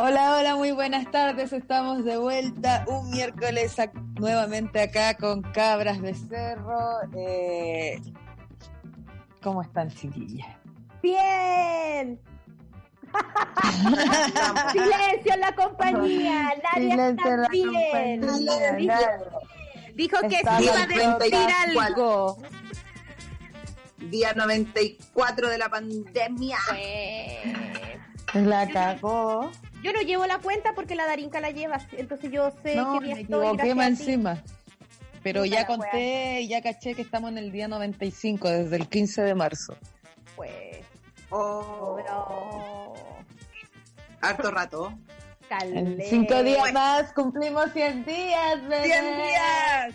Hola, hola, muy buenas tardes. Estamos de vuelta un miércoles nuevamente acá con Cabras de Cerro. Eh, ¿Cómo están, chiquillas? ¡Bien! Silencio en la compañía, nadie está bien. Dijo, que se iba a decir algo. Día 94 de la pandemia. La cagó. Yo no llevo la cuenta porque la Darinka la lleva, entonces yo sé no, que día me estoy. más encima. Pero ya conté y ya caché que estamos en el día 95, desde el 15 de marzo. Pues, Oh, pero... harto rato. En Calé. cinco días más cumplimos 100 días, bebé. 100 días.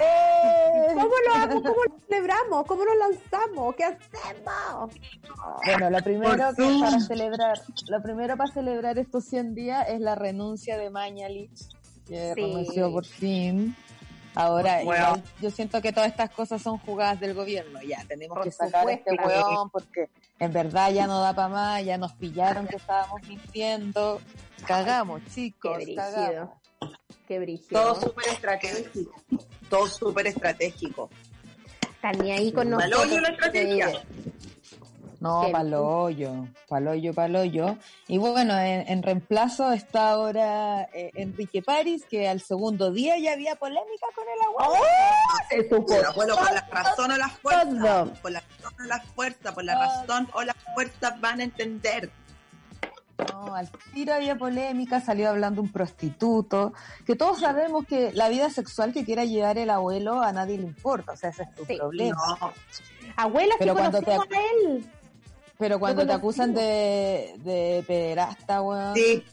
¡Eh! ¿Cómo lo hago? ¿Cómo lo celebramos? ¿Cómo lo lanzamos? ¿Qué hacemos? Bueno, lo primero que para celebrar, lo primero para celebrar estos 100 días es la renuncia de Mañalich, que Sí. renunció por fin. Ahora, Bueno. igual, yo siento que todas estas cosas son jugadas del gobierno. Ya, tenemos Por que sacar a este supuesto. hueón porque en verdad ya no da para más, ya nos pillaron que estábamos mintiendo. Cagamos, Qué chicos, cagamos. brígido. Qué brígido. Todo súper estratégico. Todo súper estratégico. Ni ahí con nosotros. la estrategia. No, paloyo, paloyo, paloyo. Y bueno, en, en reemplazo está ahora eh, Enrique París, que al segundo día ya había polémica con el agua. Se supo. El abuelo con la razón o la fuerza. Todo. Por la razón o la fuerza. Por la razón o la fuerza van a entender. No, al tiro había polémica, salió hablando un prostituto, que todos sabemos que la vida sexual que quiera llevar el abuelo a nadie le importa, o sea, ese es tu Sí. problema. No. Abuela, Pero si cuando te a él. Pero cuando te acusan de, de pederasta, weón, Sí,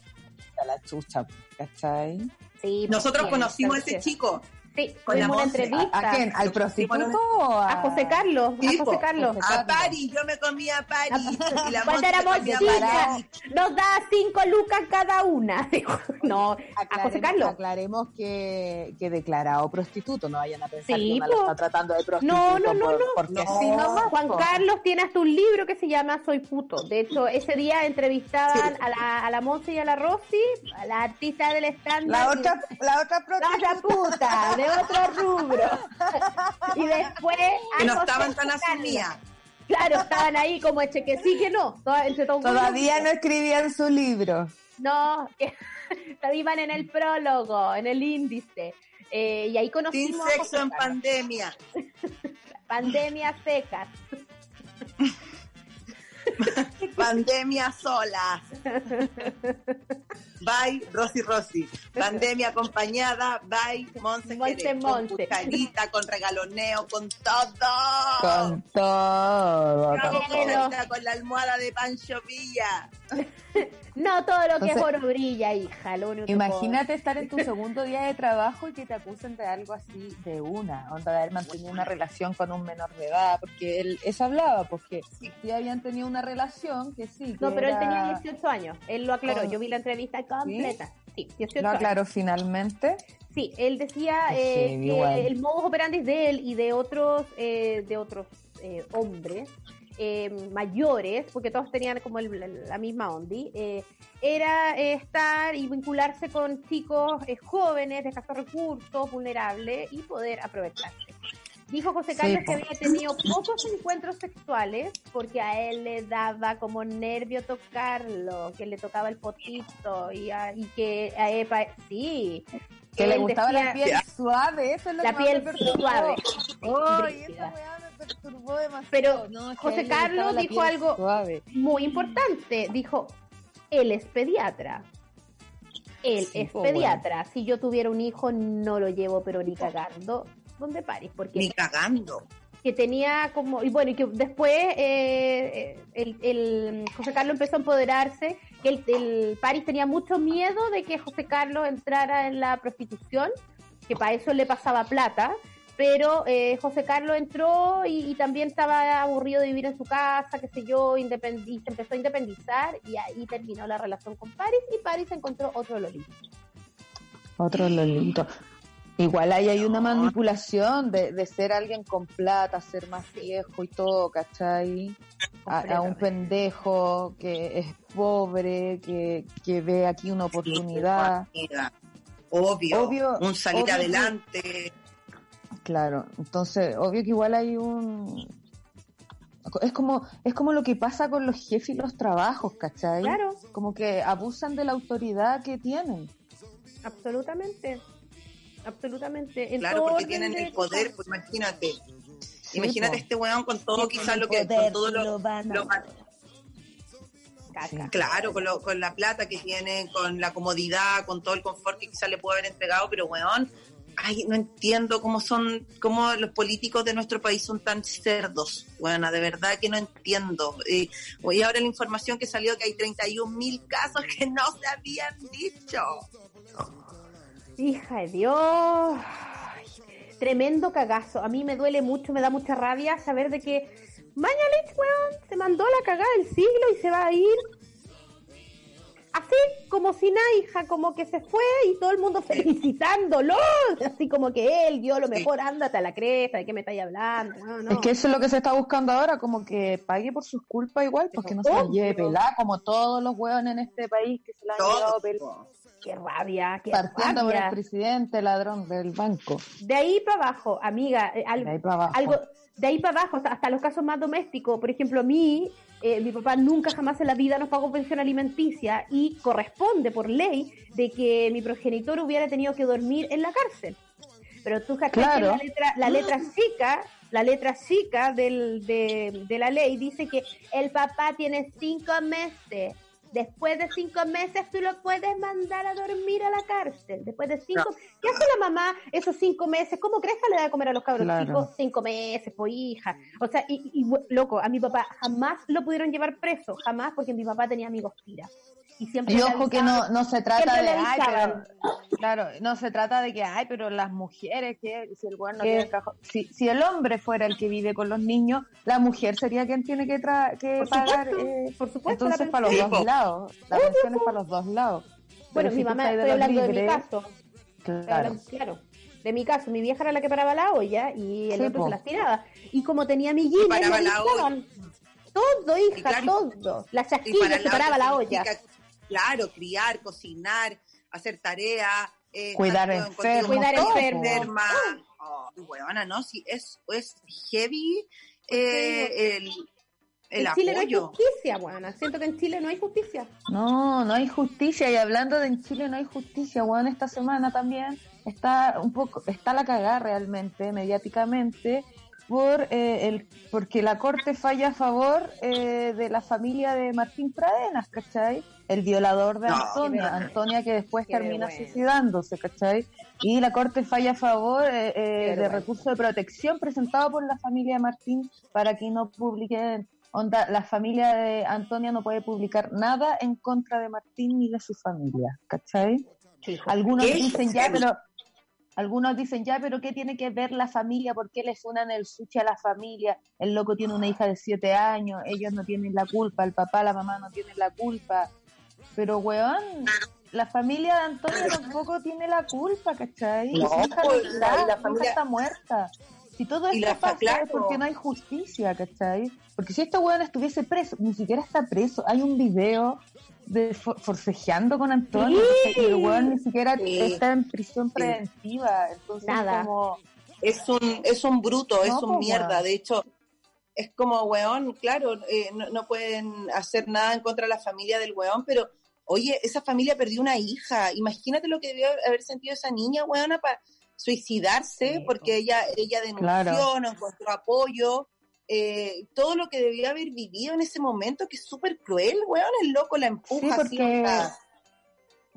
a la chucha, ¿cachai? Sí, nosotros bien, conocimos a ese chico. Sí, con la una entrevista. ¿A, a quién? ¿Al prostituto o a, A José Carlos, Sí, a José. Carlos. A Paris, yo me comí a Paris. Y la Cuando éramos comía chicas, nos da cinco lucas cada una. No, a José Carlos. aclaremos que, que declarado prostituto, no vayan a pensar Sí, que uno lo está tratando de prostituto No, no, no, por- no. porque No. sí nomás, Juan. Carlos tiene hasta un libro que se llama Soy puto. De hecho, ese día entrevistaban Sí. a la, a la Monse y a la Rosy, a la artista del estándar. La y- otra, la otra La prostituta. otra puta, de otro rubro. Y después. Que no estaban tan asumidas. Claro, estaban ahí como eche que sí, que no. Toda- entre todos Todavía no escribían su libro. No, que iban en el prólogo, en el índice. Eh, y ahí Sin conocimos a sexo en pandemia. pandemias secas. Pandemia sola. Bye, Rosy Rosy. Pandemia acompañada. Bye, Monse Monse. Con Monse. con regaloneo, con todo. Con todo. Con la almohada de Pancho Villa. No todo lo que es Entonces- oro brilla, hija. Lo único que Imagínate estar en tu segundo día de trabajo y que te acusen de algo así de una, onda de haber mantenido una relación con un menor de edad, porque él, eso hablaba, porque sí habían tenido una relación que sí. que No, pero él tenía 18 años. Él lo aclaró. Con- Yo vi la entrevista completa. Sí, 18 Lo años. aclaró finalmente. Sí, él decía Sí, eh, que el modus operandi de él y de otros eh, de otros eh, hombres eh, mayores, porque todos tenían como el- la, la misma ondi, eh, era eh, estar y vincularse con chicos jóvenes, de escasos recursos, vulnerables y poder aprovecharse. Dijo José Carlos que había tenido pocos encuentros sexuales porque a él le daba como nervio tocarlo, que le tocaba el potito y, a- y que a Epa, sí, Que le gustaba la piel suave, eso es lo la que más piel me perturbó. suave. Ay, Brígida. esa weá me perturbó demasiado. Pero No, es que José Carlos dijo algo- Suave. muy importante. Dijo, él es pediatra. Él Sí, es pediatra. Si yo tuviera un hijo, no lo llevo, pero ni cagando. ¿Dónde pares? Porque Ni cagando. que tenía como, y bueno, y que después eh, el, el, José Carlos empezó a empoderarse, que el, el París tenía mucho miedo de que José Carlos entrara en la prostitución, que para eso le pasaba plata, pero eh, José Carlos entró y, y, también estaba aburrido de vivir en su casa, qué sé yo, independi se empezó a independizar y ahí terminó la relación con París y París encontró otro Lolito. Otro Lolito. Igual ahí hay una manipulación de, de ser alguien con plata, ser más viejo y todo, ¿cachai? A, a un pendejo que es pobre, que, que ve aquí una oportunidad. Obvio, obvio un salir obvio adelante. Que, claro, entonces, obvio que igual hay un... Es como, es como lo que pasa con los jefes y los trabajos, ¿cachai? Claro. Como que abusan de la autoridad que tienen. Absolutamente absolutamente. En claro, porque tienen el poder, pues imagínate. Sí, imagínate po. este weón con todo, sí, quizás lo que, con todo lo, lo, van a... lo. Claro, con, lo, con la plata que tiene, con la comodidad, con todo el confort que quizás le puede haber entregado, pero weón, ay, no entiendo cómo son, cómo los políticos de nuestro país son tan cerdos, bueno, de verdad que no entiendo. Eh, y ahora la información que salió que hay 31 mil casos que no se habían dicho. Hija de Dios. Ay, tremendo cagazo. A mí me duele mucho, me da mucha rabia saber de que Mañalich, weón, se mandó la cagada del siglo y se va a ir. Así como si nada, hija, como que se fue y todo el mundo felicitándolo. Así como que él dio lo mejor, ándate a la cresta, ¿de qué me estáis hablando? No, no. Es que eso es lo que se está buscando ahora, como que pague por sus culpas igual, porque no se la lleve pelada, como todos los weones en este país que se la han llevado pelada qué rabia, qué Partiendo rabia. por el presidente ladrón del banco. De ahí para abajo, amiga, eh, algo, de ahí para abajo. algo, de ahí para abajo, hasta, los casos más domésticos. Por ejemplo, a mí, eh, mi papá nunca jamás en la vida nos pagó pensión alimenticia y corresponde por ley de que mi progenitor hubiera tenido que dormir en la cárcel. Pero tú cachai claro. la letra, la letra chica, la letra chica del, de, de la ley dice que el papá tiene cinco meses Después de cinco meses tú lo puedes mandar a dormir a la cárcel. Después de cinco... ¿Qué hace la mamá esos cinco meses? ¿Cómo crees que le da de comer a los cabros claro. chicos? Cinco meses, pues hija. O sea, y, y, loco, a mi papá jamás lo pudieron llevar preso, jamás, porque mi papá tenía amigos tiras. Y, siempre y ojo que no, no se trata de, ay, pero, claro, no se trata de que, ay, pero las mujeres, que si el no tiene cajón, si, si el hombre fuera el que vive con los niños, la mujer sería quien tiene que, tra que por pagar, supuesto, eh, por supuesto, entonces para los dos lados, la pensión es para los dos lados. Bueno, Pero mi si mamá, estoy hablando de, mi caso, claro. claro. De mi caso, mi vieja era la que paraba la olla y el Sí, otro po. se las tiraba. Y como tenía millines, paraba le la avisaban. Todo, hija, claro, todo. La Y chasquilla se paraba la olla. Claro, criar, cocinar, hacer tarea, eh, Cuidar enfermos, Cuidar enferma. Oh, ¿no? Sí, es, es heavy eh, el, el en Chile no hay apoyo. justicia, buena. Siento que en Chile no hay justicia. No, no hay justicia. Y hablando de en Chile no hay justicia, bueno, esta semana también está un poco, está la cagada realmente, mediáticamente, por eh, el, porque la corte falla a favor eh, de la familia de Martín Pradenas, ¿cachai? El violador de No, Antonia. Antonia que después termina suicidándose, ¿cachai? Y la corte falla a favor eh, eh, de recurso de protección presentado por la familia de Martín para que no publiquen Onda, la familia de Antonia no puede publicar nada en contra de Martín ni de su familia, ¿cachai? Algunos ¿Qué? dicen ya, pero algunos dicen ya, pero ¿qué tiene que ver la familia? ¿Por qué le suenan el sushi a la familia? El loco tiene una hija de siete años, ellos no tienen la culpa, el papá, la mamá no tienen la culpa. Pero, weón, la familia de Antonia tampoco tiene la culpa, ¿cachai? No, Su hija no pues, está, la- y la su hija familia- está muerta. Si todo esto la pasa claro. es porque no hay justicia, ¿cachai? Porque si este weón estuviese preso, ni siquiera está preso. Hay un video de for- forcejeando con Antonio Sí. y el weón ni siquiera Sí. está en prisión preventiva. Entonces, Nada. como... es un, es un bruto, No, es un pues, mierda. weón. De hecho, es como, weón, claro, eh, no, no pueden hacer nada en contra de la familia del weón, pero, oye, esa familia perdió una hija. Imagínate lo que debió haber sentido esa niña, weona, para suicidarse, porque ella, ella denunció, Claro. no encontró apoyo. eh, todo lo que debió haber vivido en ese momento, que es súper cruel, weón, el loco la empuja Sí, así, porque-.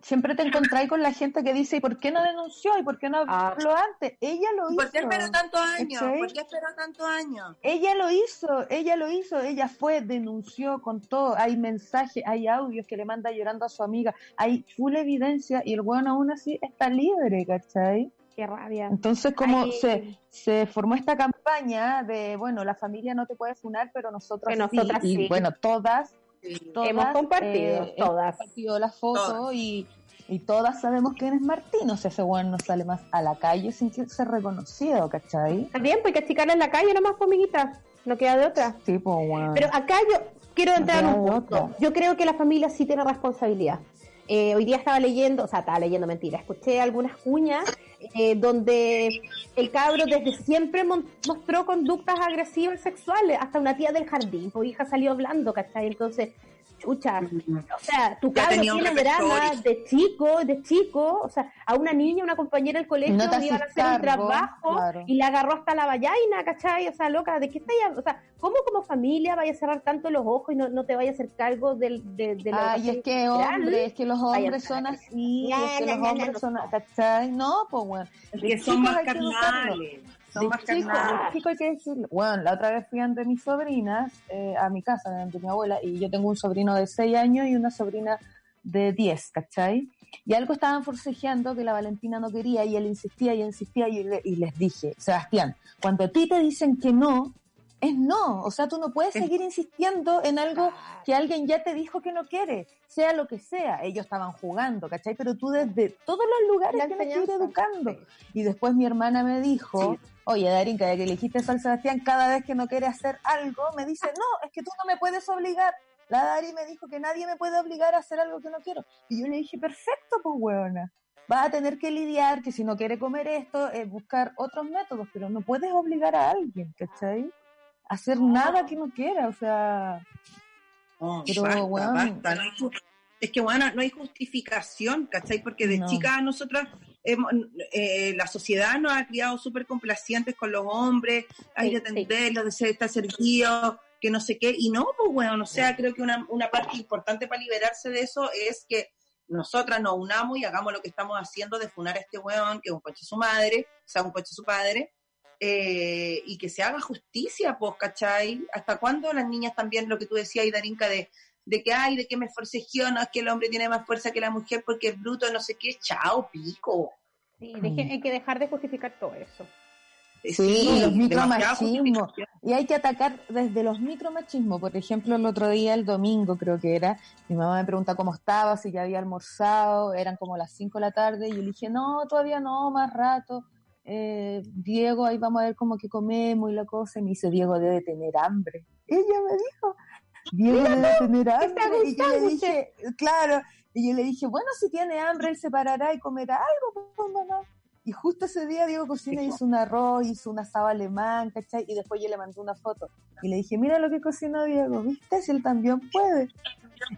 Siempre te encontráis con la gente que dice, ¿y por qué no denunció? ¿Y por qué no Ah. habló antes? Ella lo hizo. ¿Por qué esperó tantos años? ¿Por qué esperó tantos años? Ella lo hizo, ella lo hizo, ella fue, denunció con todo, hay mensajes, hay audios que le manda llorando a su amiga, hay full evidencia y el weón aún así está libre, ¿cachai? Qué rabia. Entonces como Ay. se, se formó esta campaña de, bueno, la familia no te puede funar, pero nosotros sí, nosotras y sí. bueno, todas, Sí. todas Hemos compartido, eh, todas. compartido la foto Todas. y, y todas sabemos quién es Martín, o sea, ese weón no sale más a la calle sin que ser reconocido, ¿cachai? Está bien, pues hay que achicarla en la calle nomás, pues, amiguita. No queda de otra. Tipo, weón. Pero acá yo quiero entrar en un punto. otra. Yo creo que la familia sí tiene responsabilidad. Eh, hoy día estaba leyendo, o sea, estaba leyendo mentira, escuché algunas cuñas eh, donde el cabro desde siempre mostró conductas agresivas sexuales, hasta una tía del jardín, pues hija salió hablando, ¿cachai? Entonces, chucha, o sea, tu Ya un tiene drama de chico, de chico, o sea, a una niña, una compañera del colegio No te iban a hacer un trabajo claro. y le agarró hasta la vallaina, ¿cachai? O sea, loca, ¿de qué estáis hablando? O sea, ¿cómo como familia vaya a cerrar tanto los ojos y no, no te vaya a hacer cargo del, de, de la Ay, es que hombre, es que los hombres son la así, es que los hombres son, ¿cachai? No, pues bueno. Es que son chicos más carnales. Son De más chico, de chico hay que decirlo. Bueno, la otra vez fui ante mis sobrinas eh, a mi casa, ante mi abuela, y yo tengo un sobrino de 6 años y una sobrina de 10, ¿cachai? Y algo estaban forcejeando que la Valentina no quería y él insistía y insistía y, le- y les dije, Sebastián, cuando a ti te dicen que no, es no. O sea, tú no puedes Es- seguir insistiendo en algo que alguien ya te dijo que no quiere, sea lo que sea. Ellos estaban jugando, ¿cachai? Pero tú desde todos los lugares tienes que ir educando. Y después mi hermana me dijo, Sí. oye, Darinka, ya que le dijiste eso al Sebastián, cada vez que no quiere hacer algo, me dice, no, es que tú no me puedes obligar. La Dari me dijo que nadie me puede obligar a hacer algo que no quiero. Y yo le dije, perfecto, pues, huevona. Vas a tener que lidiar que si no quiere comer esto, eh, buscar otros métodos, pero no puedes obligar a alguien, ¿cachai? Hacer nada que no quiera, o sea... No, Pero, basta, basta. No hay es que, bueno, no hay justificación, ¿cachai? Porque de No. chicas nosotras, hemos- eh, la sociedad nos ha criado súper complacientes con los hombres, hay Sí, de atenderlos, de ser, estar servidos, que no sé qué. Y no, pues, bueno, o sea, creo que una, una parte importante para liberarse de eso es que nosotras nos unamos y hagamos lo que estamos haciendo de funar a este weón, que es un coche su madre, o sea, un coche su padre, eh, y que se haga justicia, pues, ¿cachai? ¿Hasta cuándo las niñas también, lo que tú decías, y Darinka, de, de que hay, de que me forcejeo, no es que el hombre tiene más fuerza que la mujer porque es bruto, no sé qué, chao, pico. Sí, deje- hay que dejar de justificar todo eso. Sí, los micromachismos. Y hay que atacar desde los micromachismos. Por ejemplo, el otro día, el domingo creo que era, mi mamá me pregunta cómo estaba, si ya había almorzado, eran como las 5 de la tarde, y yo le dije, no, todavía no, más rato. Eh, Diego, ahí vamos a ver cómo que comemos y la cosa. Y me dice, Diego debe tener hambre. Ella me dijo, Diego debe tener hambre. Y yo le dije, claro, y yo le dije, bueno, si tiene hambre, él se parará y comerá algo, pues, mamá. Y justo ese día Diego Cocina hizo un arroz, hizo un asado alemán, ¿cachai? Y después yo le mandé una foto. Y le dije, mira lo que cocinó Diego, ¿viste? Si él también puede.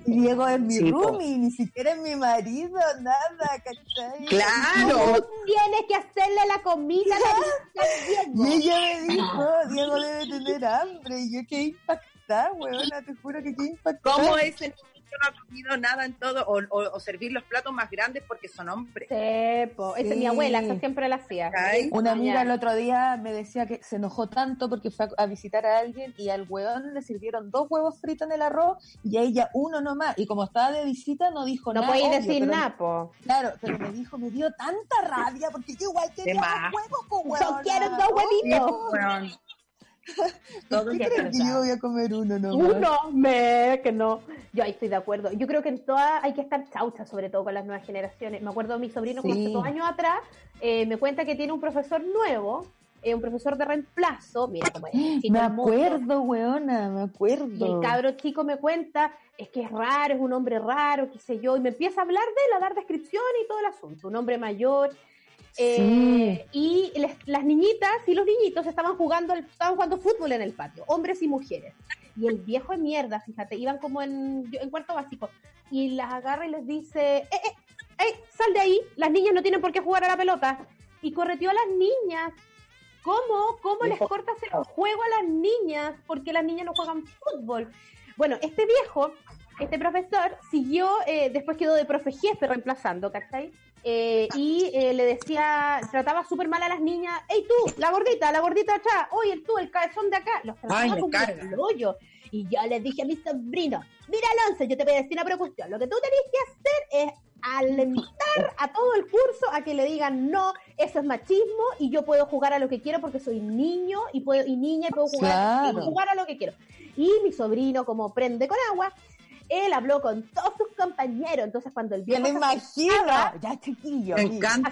Diego es mi Sí, po. roomie, ni siquiera es mi marido, nada, ¿cachai? Claro, Tú tienes que hacerle la comida a Y Diego. ella me dijo, Diego debe tener hambre. Y yo quedé impactada, weona, te juro que quedé impactada. ¿cómo ese niño no ha comido nada en todo? O, o- o servir los platos más grandes porque son hombres. Sí, po. Esa es mi abuela, esa siempre la hacía. Ay. Una amiga el otro día me decía que se enojó tanto porque fue a, a visitar a alguien y al hueón le sirvieron dos huevos fritos en el arroz y a ella uno nomás. Y como estaba de visita no dijo No nada. podéis obvio, decir pero- nada, po. Claro, pero me dijo, me dio tanta rabia porque yo igual quería dos huevos, po, Yo huevona. quiero dos Sí, huevitos. Todo ¿Qué crees que yo voy a comer uno nomás? Uno, me, que no. Yo ahí estoy de acuerdo. Yo creo que en todas hay que estar chaucha, sobre todo con las nuevas generaciones. Me acuerdo de mi sobrino, como Sí. hace dos años atrás, eh, me cuenta que tiene un profesor nuevo, eh, un profesor de reemplazo. Mira cómo es. Me acuerdo, weona, me acuerdo. Y el cabro chico me cuenta, es que es raro, es un hombre raro, qué sé yo, y me empieza a hablar de él, a dar descripción y todo el asunto. Un hombre mayor. Eh, y les- las niñitas y los niñitos estaban jugando, el- estaban jugando fútbol en el patio, hombres y mujeres. Y el viejo de mierda, fíjate, iban como en, en cuarto básico, y las agarra y les dice, eh, eh, eh, sal de ahí, las niñas no tienen por qué jugar a la pelota. Y correteó a las niñas. ¿Cómo? ¿Cómo les cortas el juego a las niñas? Porque las niñas no juegan fútbol. Bueno, este viejo este profesor siguió, eh, después quedó de profe jefe reemplazando, ¿cachai? Eh, y eh, le decía, trataba súper mal a las niñas, ¡Ey tú, la gordita, la gordita atrás! ¡Oye tú, el cabezón de acá! Los trataba como el hoyo. Y yo les dije a mi sobrino, mira Alonso, yo te voy a decir una propuesta. Lo que tú tenés que hacer es alentar a todo el curso a que le digan no, eso es machismo y yo puedo jugar a lo que quiero porque soy niño y puedo y niña y puedo jugar, Claro. puedo jugar a lo que quiero. Y mi sobrino, como prende con agua, él habló con todos sus compañeros. Entonces, cuando el viejo me imagino. Ya, chiquillo. Me encanta.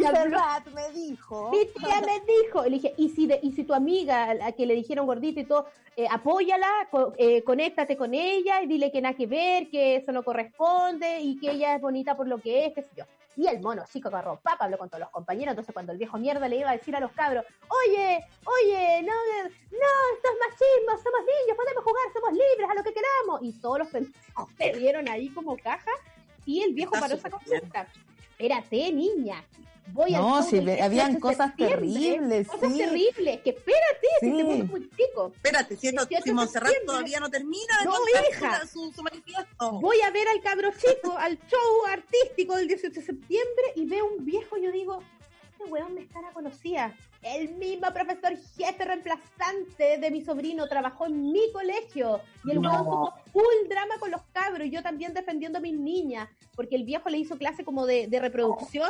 Y habló- Montserrat me dijo. Mi tía me dijo, y le dije, y si, de- y si tu amiga, a la que le dijeron gordita y todo, eh, apóyala, co- eh, conéctate con ella y dile que nada que ver, que eso no corresponde y que ella es bonita por lo que es, qué sé yo. Y el mono chico agarró papa, habló con todos los compañeros, entonces cuando el viejo mierda le iba a decir a los cabros, oye, oye, no, no, esto es machismo, somos niños, podemos jugar, somos libres, a lo que queramos. Y todos los pendejos se dieron ahí como caja y el viejo paró esa bien. consulta. Espérate, niña. Voy al No, show si del ve- 18 habían cosas terribles, Cosas sí. terribles, que espérate, si Sí. te pones muy chico. Espérate, si, esto- 18 si Montserrat septiembre. todavía no termina de No, hija. su, manifiesto. Voy a ver al cabro chico, al show artístico del 18 de septiembre y veo un viejo y yo digo, este weón me estará conocía. El mismo profesor jefe reemplazante de mi sobrino trabajó en mi colegio y el No. weón tuvo full drama con los cabros y yo también defendiendo a mis niñas porque el viejo le hizo clase como de, de reproducción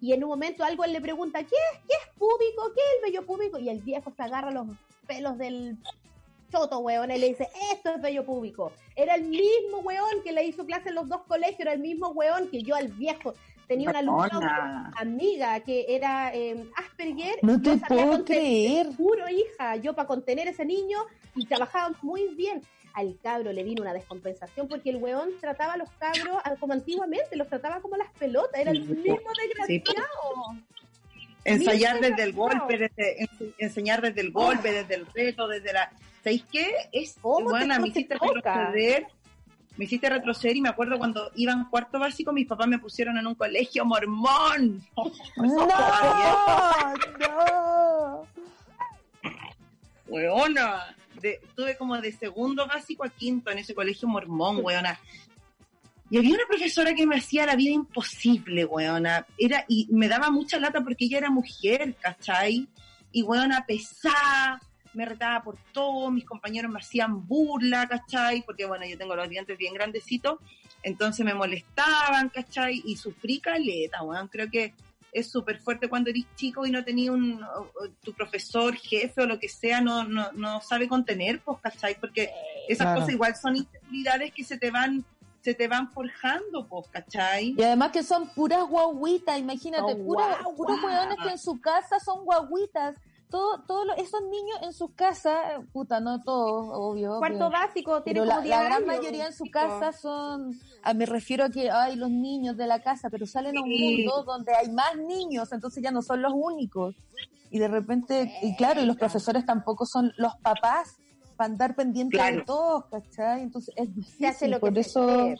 y en un momento algo él le pregunta, ¿qué es? ¿Qué es púbico? ¿Qué es el vello púbico? Y el viejo se agarra los pelos del choto, weón, y le dice, esto es vello público. Era el mismo weón que le hizo clase en los dos colegios, era el mismo weón que yo al viejo. Tenía una alumna amiga que era eh, Asperger. No te sabía puedo contener- creer. Juro, hija, yo para contener ese niño y trabajaba muy bien. Al cabro le vino una descompensación porque el weón trataba a los cabros como antiguamente, los trataba como las pelotas, era el mismo Sí, desgraciado. Ensayar desde el golpe, desde, ense- enseñar desde el golpe, desde el reto, desde la... ¿Sabéis qué? Es, ¿Cómo te- bueno, cómo me te hiciste retroceder. Me hiciste retroceder y me acuerdo cuando iba en cuarto básico, mis papás me pusieron en un colegio mormón. No, no. Weona. De, tuve como de segundo básico a quinto en ese colegio mormón, weona. Y había una profesora que me hacía la vida imposible, weona. Era, y me daba mucha lata porque ella era mujer, ¿cachai? Y weona pesada, me retaba por todo, mis compañeros me hacían burla, ¿cachai? Porque bueno, yo tengo los dientes bien grandecitos, entonces me molestaban, ¿cachai? Y sufrí caleta, weón. Creo que es súper fuerte cuando eres chico y no tenías un, o- o tu profesor, jefe o lo que sea, no, no, no sabe contener, pues, ¿cachai? Porque esas Claro. cosas igual son inseguridades que se te van, se te van forjando, pues, ¿cachai? Y además que son puras guaguitas, imagínate, Son puras, puros hueones que en su casa son guaguitas. Todo, todo lo- esos niños en sus casas, puta, no todos, obvio. Cuarto obvio. básico, tiene la, 10 la gran mayoría en su casa son, ah, me refiero a que hay los niños de la casa, pero salen a un mundo donde hay más niños, entonces ya no son los únicos. Y de repente, y claro, y los profesores tampoco son los papás para andar pendientes de Claro. todos, ¿cachai? Entonces es Se difícil, hace lo que por se eso,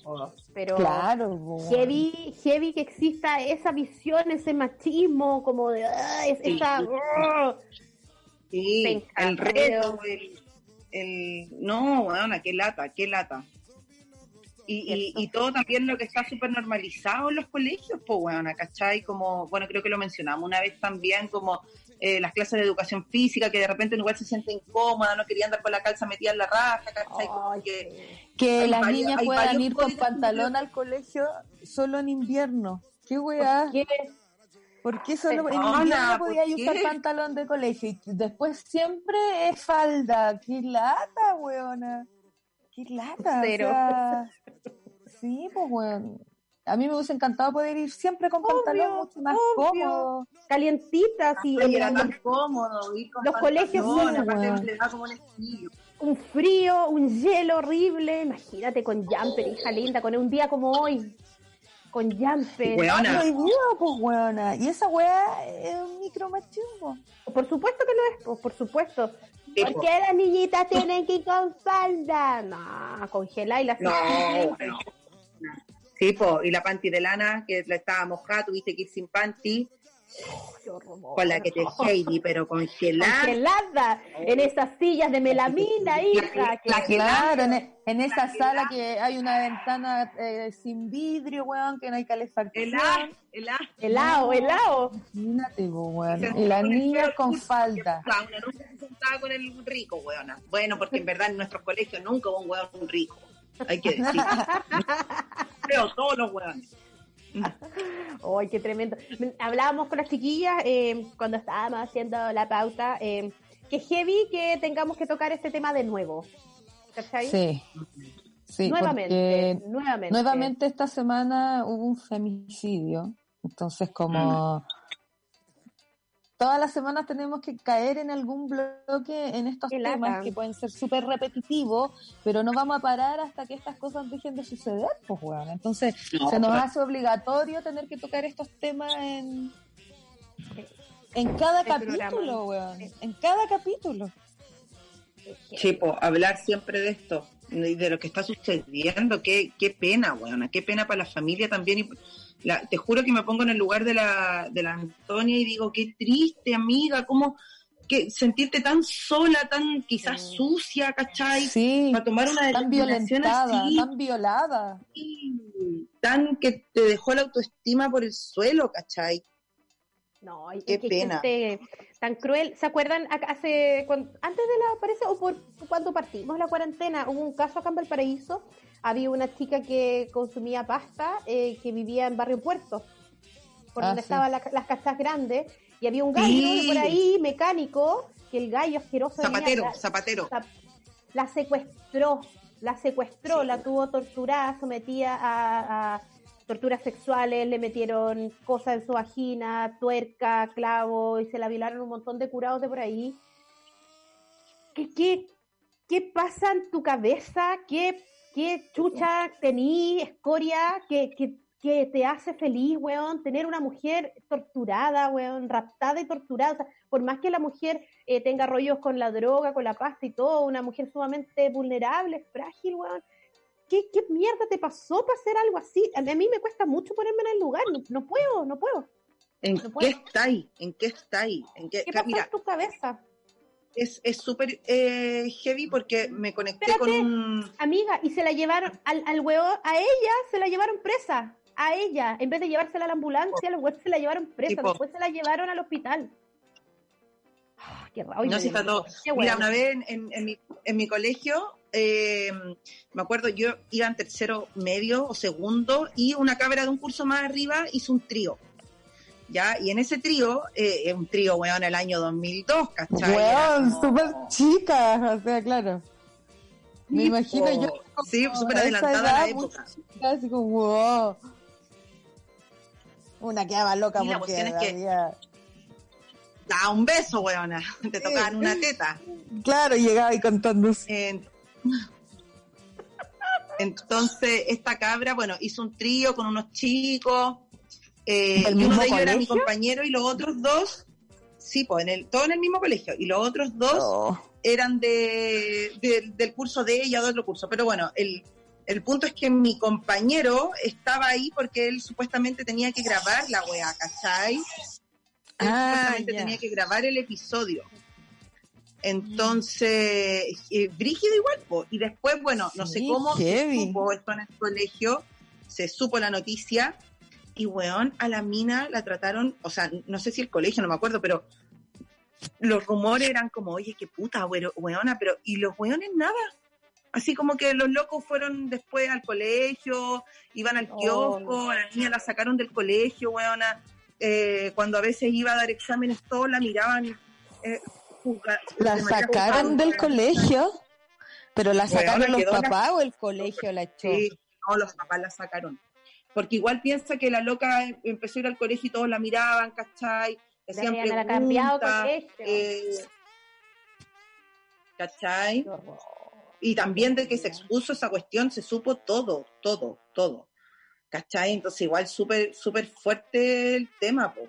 pero claro. heavy, heavy que exista esa visión, ese machismo, como de ah, es- Sí. esa. Sí, Penca, el reto, el, el- no, bueno, qué lata, qué lata. Y, y, y todo también lo que está súper normalizado en los colegios, pues, bueno, ¿cachai? Como, bueno, creo que lo mencionamos una vez también, como eh, las clases de educación física, que de repente igual se sienten incómodas, no querían andar con la calza metida en la raja, ¿cachai? Ay, que, las varios- niñas puedan ir con pantalón al colegio solo en invierno. ¿Qué weá? ¿Qué? ¿Por qué solo en invierno ¿por podía usar pantalón de colegio? Y después siempre es falda. ¡Qué lata, weona! ¡Qué lata! o Cero. sea, sí, pues, weón. A mí me hubiese encantado poder ir siempre con pantalón Obvio, mucho más obvio. cómodo. calientitas y Ay, era el- tan cómodo ir con Los colegios pantalón, son, como un estilo. un frío, un hielo horrible. Imagínate con jumper, hija linda, con un día como hoy. Con jumper. Weona. Ay, Dios, pues, weona. Y esa weá es un micromachismo. Por supuesto que lo es, pues, por supuesto. Sí, ¿Por po. qué las niñitas tienen que ir con falda? No, congelar y las No, bueno. Sí, po, y la panty de lana, que la estaba mojada, tuviste que ir sin panty. Qué horror. Con la que te Heidi, pero congelada. Congelada en esas sillas de melamina, hija. que- la que- Claro, en, e- en esa sala que hay una ventana eh, sin vidrio, weón, que no hay calefacción. Helá. helado, helado. Imagínate, weón. Y las niñas con falda. Una nunca se sentaba con el rico, weona. Bueno, porque en verdad en nuestros colegios nunca hubo un weón rico. Hay que decir. Creo todos los weones. ¡Ay, qué tremendo! Hablábamos con las chiquillas eh, cuando estábamos haciendo la pauta, eh, que heavy que tengamos que tocar este tema de nuevo. ¿Cachai? Sí. Sí, nuevamente, nuevamente. nuevamente esta semana hubo un femicidio. Entonces, como todas las semanas tenemos que caer en algún bloque en estos Qué lata. temas que pueden ser súper repetitivos, pero no vamos a parar hasta que estas cosas dejen de suceder, pues, weón. Entonces, No, se nos hace obligatorio tener que tocar estos temas en, en cada capítulo, weón. En cada capítulo. Chipo, hablar siempre de esto y de lo que está sucediendo. Qué, qué pena, weona. Qué pena para la familia también. Y la- te juro que me pongo en el lugar de la, de la Antonia y digo, qué triste, amiga. ¿Cómo que sentirte tan sola, tan quizás Sí. sucia, ¿cachai? Sí, Para tomar una tan violentada, así, tan violada. tan que te dejó la autoestima por el suelo, ¿cachai? No, y- Qué y pena. gente tan cruel. ¿Se acuerdan? Ac- Hace, cuan- antes de la, parece, o por cuando partimos la cuarentena, hubo un caso acá en Valparaíso. Había una chica que consumía pasta, eh, que vivía en Barrio Puerto, por Ah, donde sí. estaban la- las casas grandes, y había un gallo Sí. por ahí, mecánico, que el gallo asqueroso venía- Zapatero, la- zapatero. la, la secuestró, la secuestró, Sí. la tuvo torturada, sometida a, a torturas sexuales, le metieron cosas en su vagina, tuerca, clavo, y se la violaron un montón de curados de por ahí. ¿Qué, qué, qué pasa en tu cabeza? ¿Qué, qué chucha tení, escoria, que, que, que te hace feliz, weón? Tener una mujer torturada, weón, raptada y torturada. O sea, por más que la mujer eh, tenga rollos con la droga, con la pasta y todo, una mujer sumamente vulnerable, frágil, weón. ¿Qué, qué mierda te pasó para hacer algo así? A mí, me cuesta mucho ponerme en el lugar, no, no puedo, no puedo. ¿En No qué puedo. estáis? ¿En qué estáis? ¿En qué? ¿Qué pasó Mira, en tu cabeza? Es es súper eh, heavy porque me conecté Espérate. con un... Amiga, y se la llevaron al, al huevo, a ella se la llevaron presa, a ella, en vez de llevársela a la ambulancia, los huevos se la llevaron presa, Tipo. después se la llevaron al hospital. Ah, qué raro. No, sí está todo. Qué Mira, una vez en, en- en mi, en mi colegio, eh, me acuerdo, yo iba en tercero medio o segundo y una cabra de un curso más arriba hizo un trío. ¿Ya? Y en ese trío, eh, un trío, weón, el año 2002, ¿cachai? Weón, como- súper chica, o sea, claro. Me imagino yo. Sí, súper adelantada la época. chica, Así como, wow. Una quedaba loca la porque cuestión es que- había- Da un beso, weona. Te tocaban una teta. Claro, llegaba ahí contándose. En- Entonces, esta cabra, bueno, hizo un trío con unos chicos. Eh, ¿Del y uno mismo de ellos era mi compañero y los otros dos, sí, pues en el, todo en el mismo colegio. Y los otros dos Oh. eran de, de- del curso de ella de otro curso. Pero bueno, el, el punto es que mi compañero estaba ahí porque él supuestamente tenía que grabar la weá, ¿cachai? Él Ah, supuestamente tenía que grabar el episodio. Entonces, eh, brígido igual, po. y después, bueno, no sé cómo se supo esto en el colegio, se supo la noticia, y weón, a la mina la trataron, o sea, no sé si el colegio, no me acuerdo, pero los rumores eran como, oye, qué puta, weona, pero, y los weones nada. Así como que los locos fueron después al colegio, iban al Oh, kiosco, a la niña la sacaron del colegio, weona. Eh, cuando a veces iba a dar exámenes, todos la miraban. eh, ¿La sacaron del colegio? ¿Pero la Weona, sacaron los la- papás o el colegio la echó? Sí, no, los papás la sacaron. Porque igual piensa que la loca em- empezó a ir al colegio y todos la miraban, ¿cachai? Le Hacían cambiado preguntas, colegio. eh, ¿cachai? Y también de que se expuso esa cuestión, se supo todo, todo, todo. ¿Cachai? Entonces igual súper, súper fuerte el tema, po.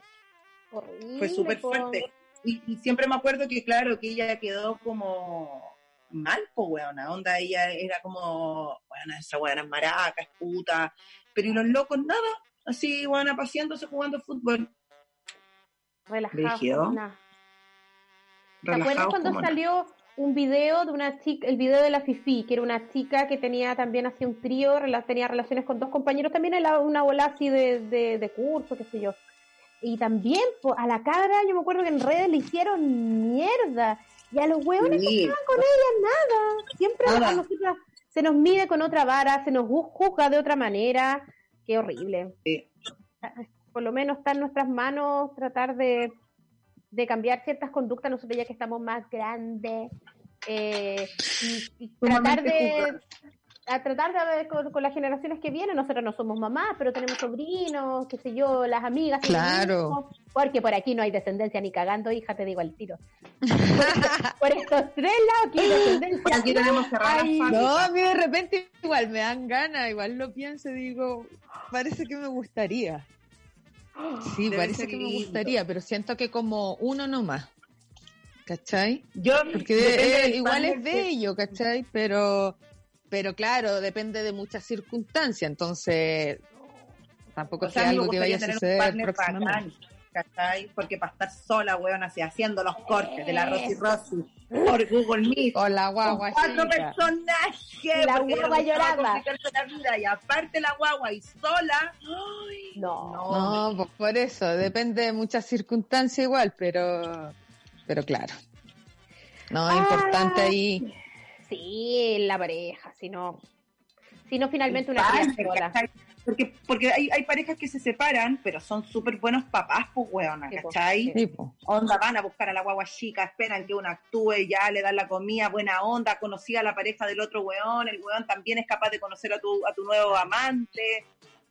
Horrible, fue súper fuerte. Y, y siempre me acuerdo que, claro, que ella quedó como mal, po, weona. Onda, ella era como, weona, esa weona es maraca, es puta. Pero y los locos, nada. Así, weona, paseándose jugando fútbol. Relajados. Nada. ¿Te acuerdas cuando salió un video de una chica, el video de la Fifi, que era una chica que tenía también así un trío, rela- tenía relaciones con dos compañeros, también era una bola así de, de, de curso, qué sé yo. Y también po, a la cabra, yo me acuerdo que en redes le hicieron mierda. Y a los hueones Sí. no estaban con ella nada. Siempre Nada. a nosotras se nos mide con otra vara, se nos ju- juzga de otra manera. Qué horrible. Sí. Por lo menos está en nuestras manos tratar de, de cambiar ciertas conductas, nosotros ya que estamos más grandes. eh, y, y tratar de juzgar. A tratar de ver con, con las generaciones que vienen, nosotros no somos mamás, pero tenemos sobrinos, qué sé yo, las amigas. Claro. Porque por aquí no hay descendencia ni cagando, hija, te digo al tiro. por estos tres lados que hay descendencia. Por aquí tenemos cerradas. No, a mí de repente igual me dan ganas, igual lo pienso y digo, parece que me gustaría. Sí, Debe parece que me gustaría, pero siento que como uno nomás. ¿Cachai? Yo, Porque depende eh, igual es bello, ¿cachai? Pero, pero claro, depende de muchas circunstancias, entonces tampoco O sea, me algo que vaya a suceder próximamente. Porque para estar sola, weón, así haciendo los cortes de la Rosy Rosy por Google Meet. O la con guagua cuatro chica. personajes. La guagua lloraba. la vida, y aparte la guagua y sola. ay, No. No, pues por eso, depende de muchas circunstancias igual, pero, pero claro. No, es importante ahí. Sí, la pareja, si no, si no finalmente una criatura. Porque, porque hay, hay parejas que se separan, pero son súper buenos papás, pues, weona, pues, ¿cachai? sí. Po. onda, van a buscar a la guagua chica, esperan que uno actúe, ya le dan la comida, buena onda, conocía a la pareja del otro weón, el weón también es capaz de conocer a tu, a tu nuevo amante,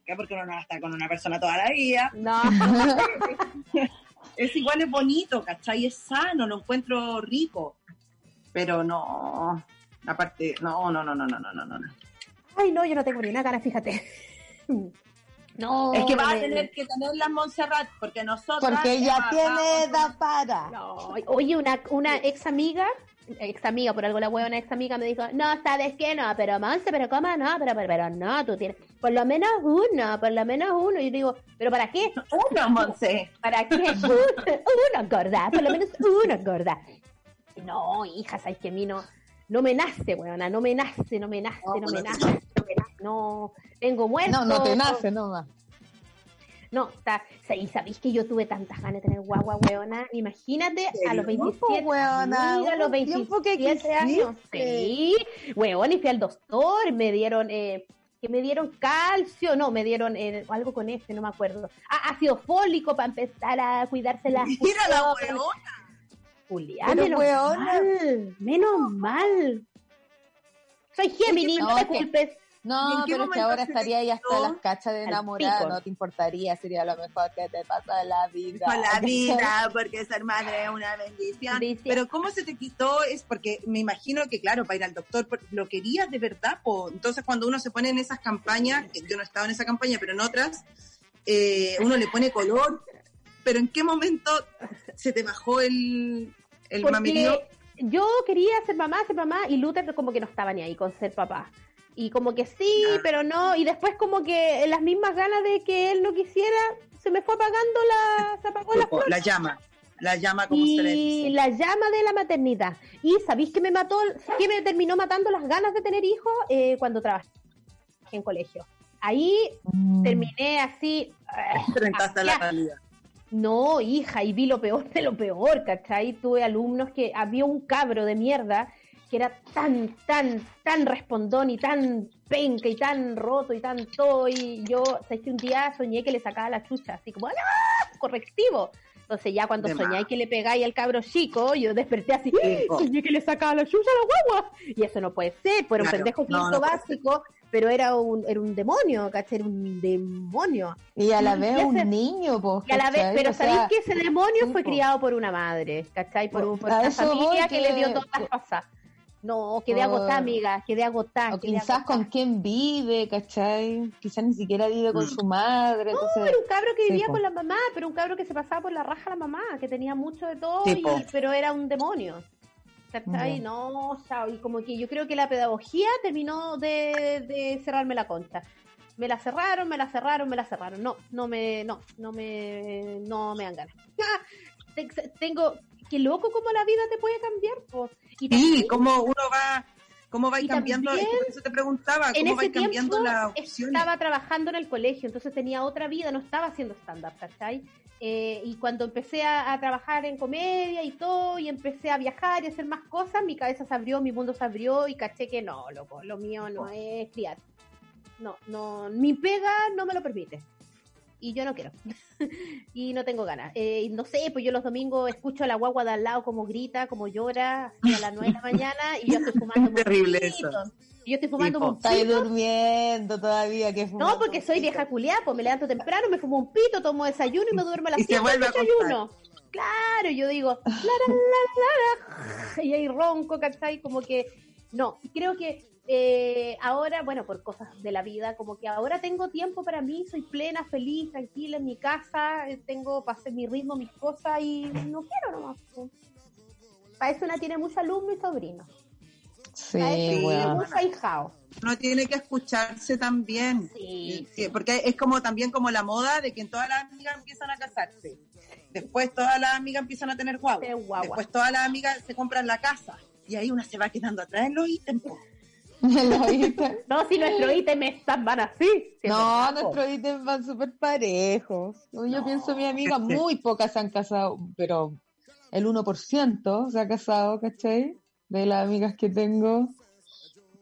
que porque uno no va a estar con una persona toda la vida. No, Es igual, es bonito, ¿cachai? Es sano, lo encuentro rico, pero no, aparte, no, no, no, no, no, no, no, no. ay no, yo no tengo ni una cara, fíjate. No, Es que va a tener que tener la Montserrat, porque nosotros... Porque ella tiene edad para. No, oye, una, una ex amiga, ex amiga, por algo la huevona ex amiga me dijo, no, ¿sabes qué? No, pero Monse, pero ¿cómo no? Pero, pero, pero no, tú tienes, por lo menos uno, por lo menos uno. Y yo digo, ¿pero para qué? Uno, Monse. ¿Para qué? Uno, uno gorda, por lo menos uno gorda. No, hija, sabes que a mí no, no me nace, weona, no me nace, no me nace, No, no, me nace, no me nace, no, tengo muerto. No, no te nace nomás. No, está, sí, sabéis que yo tuve tantas ganas de tener guagua, weona. Imagínate a los serio? 27 Weona, mira, a los hubo un tiempo que 27 años. Sí, weón, y fui al doctor, me dieron, eh, que me dieron calcio, no, me dieron eh, algo con ese, no me acuerdo. Ah, ácido fólico para empezar a cuidarse la Mira la weona. Julián, Pero, menos weona. mal, menos mal. Soy Gemini, No, no que- culpes. ¿Y No, pero es que ahora estaría ahí hasta las cachas de enamorada, no te importaría, sería lo mejor que te pasa en la vida. Con la vida, porque ser madre es una bendición. Bendición. Pero ¿cómo se te quitó? Es porque me imagino que, claro, para ir al doctor, lo querías de verdad. po. Entonces, cuando uno se pone en esas campañas, que yo no he estado en esa campaña, pero en otras, eh, uno le pone color. Pero ¿en qué momento se te bajó el, el? Porque yo quería ser mamá, ser mamá, y Luther como que no estaba ni ahí con ser papá. Y como que sí, Ah. pero no, y después como que las mismas ganas de que él no quisiera, se me fue apagando la, se apagó la llama, la llama como se le y dice. la llama de la maternidad. Y ¿sabéis que me mató, que me terminó matando las ganas de tener hijos? Eh, cuando trabajé en colegio. Ahí Mm. terminé así, Enfrentaste la realidad. No, hija, y vi lo peor de lo peor, ¿cachai? Tuve alumnos que había un cabro de mierda que era tan, tan, tan respondón y tan penca y tan roto y tan todo. Y yo, ¿sabes que un día soñé que le sacaba la chucha, así como, ¡ah! Correctivo. Entonces ya cuando más. que le pegáis al cabro chico, yo desperté así, soñé que le sacaba la chucha a la guagua. Y eso no puede ser, por un Claro, pendejo no, quinto no básico, pero era un, era un demonio, ¿cachai? Era un demonio. Y a la vez ese- un niño, pues. Y a la vez, ¿cachai? pero O sea, sabéis que ese demonio sí, fue criado por una madre, ¿cachai? Por, un, por A una familia que, le dio todas las pasadas. No, quedé agotada, amiga, quedé agotada. O quedé quizás agotada. con quién vive, ¿cachai? Quizás ni siquiera vive con Mm. su madre. No, entonces, era un cabro que Sí, vivía po. con la mamá, pero un cabro que se pasaba por la raja a la mamá, que tenía mucho de todo, Sí, y- pero era un demonio. ¿Cachai? No, o sea, y como que yo creo que la pedagogía terminó de, de cerrarme la concha. me la cerraron, me la cerraron, me la cerraron. No, no me, no, no me, no me dan ganas. Tengo, qué loco como la vida te puede cambiar. Po. Y sí, como uno va, cómo va cambiando, también, eso te preguntaba, cómo va cambiando la opción. Estaba trabajando en el colegio, entonces tenía otra vida, no estaba haciendo stand-up, ¿cachai? Eh, y cuando empecé a, trabajar en comedia y todo, y empecé a viajar y hacer más cosas, mi cabeza se abrió, mi mundo se abrió y caché que no, loco, lo mío no oh. es criar. No, no, mi pega no me lo permite. Y yo no quiero. y no tengo ganas. Eh, no sé, pues yo los domingos escucho a la guagua de al lado como grita, como llora, a las nueve de la mañana, y yo estoy fumando. Terrible eso. Yo estoy fumando un pito. Estás durmiendo todavía. que No, porque soy vieja culiada, pues me levanto temprano, me fumo un pito, tomo desayuno y me duermo a las 7 del desayuno. Claro, yo digo, la, la, la, y ahí ronco, ¿cachai? Como que, no, creo que eh, ahora, bueno, por cosas de la vida, como que ahora tengo tiempo para mí, soy plena, feliz, tranquila en mi casa, eh, tengo, pasé mi ritmo, mis cosas y no quiero nomás. Para eso una tiene mucha luz mi sobrino. Sí, bueno. No tiene que escucharse también. Sí, Porque es como también como la moda de que todas las amigas empiezan a casarse. Después todas las amigas empiezan a tener guagua. Después todas las amigas se compran la casa. Y ahí una se va quedando atrás en los ítems. no, si nuestros ítems van así. No, nuestros ítems van súper parejos. Yo pienso, mi amiga, muy pocas se han casado, pero el 1% se ha casado, ¿cachai? de las amigas que tengo.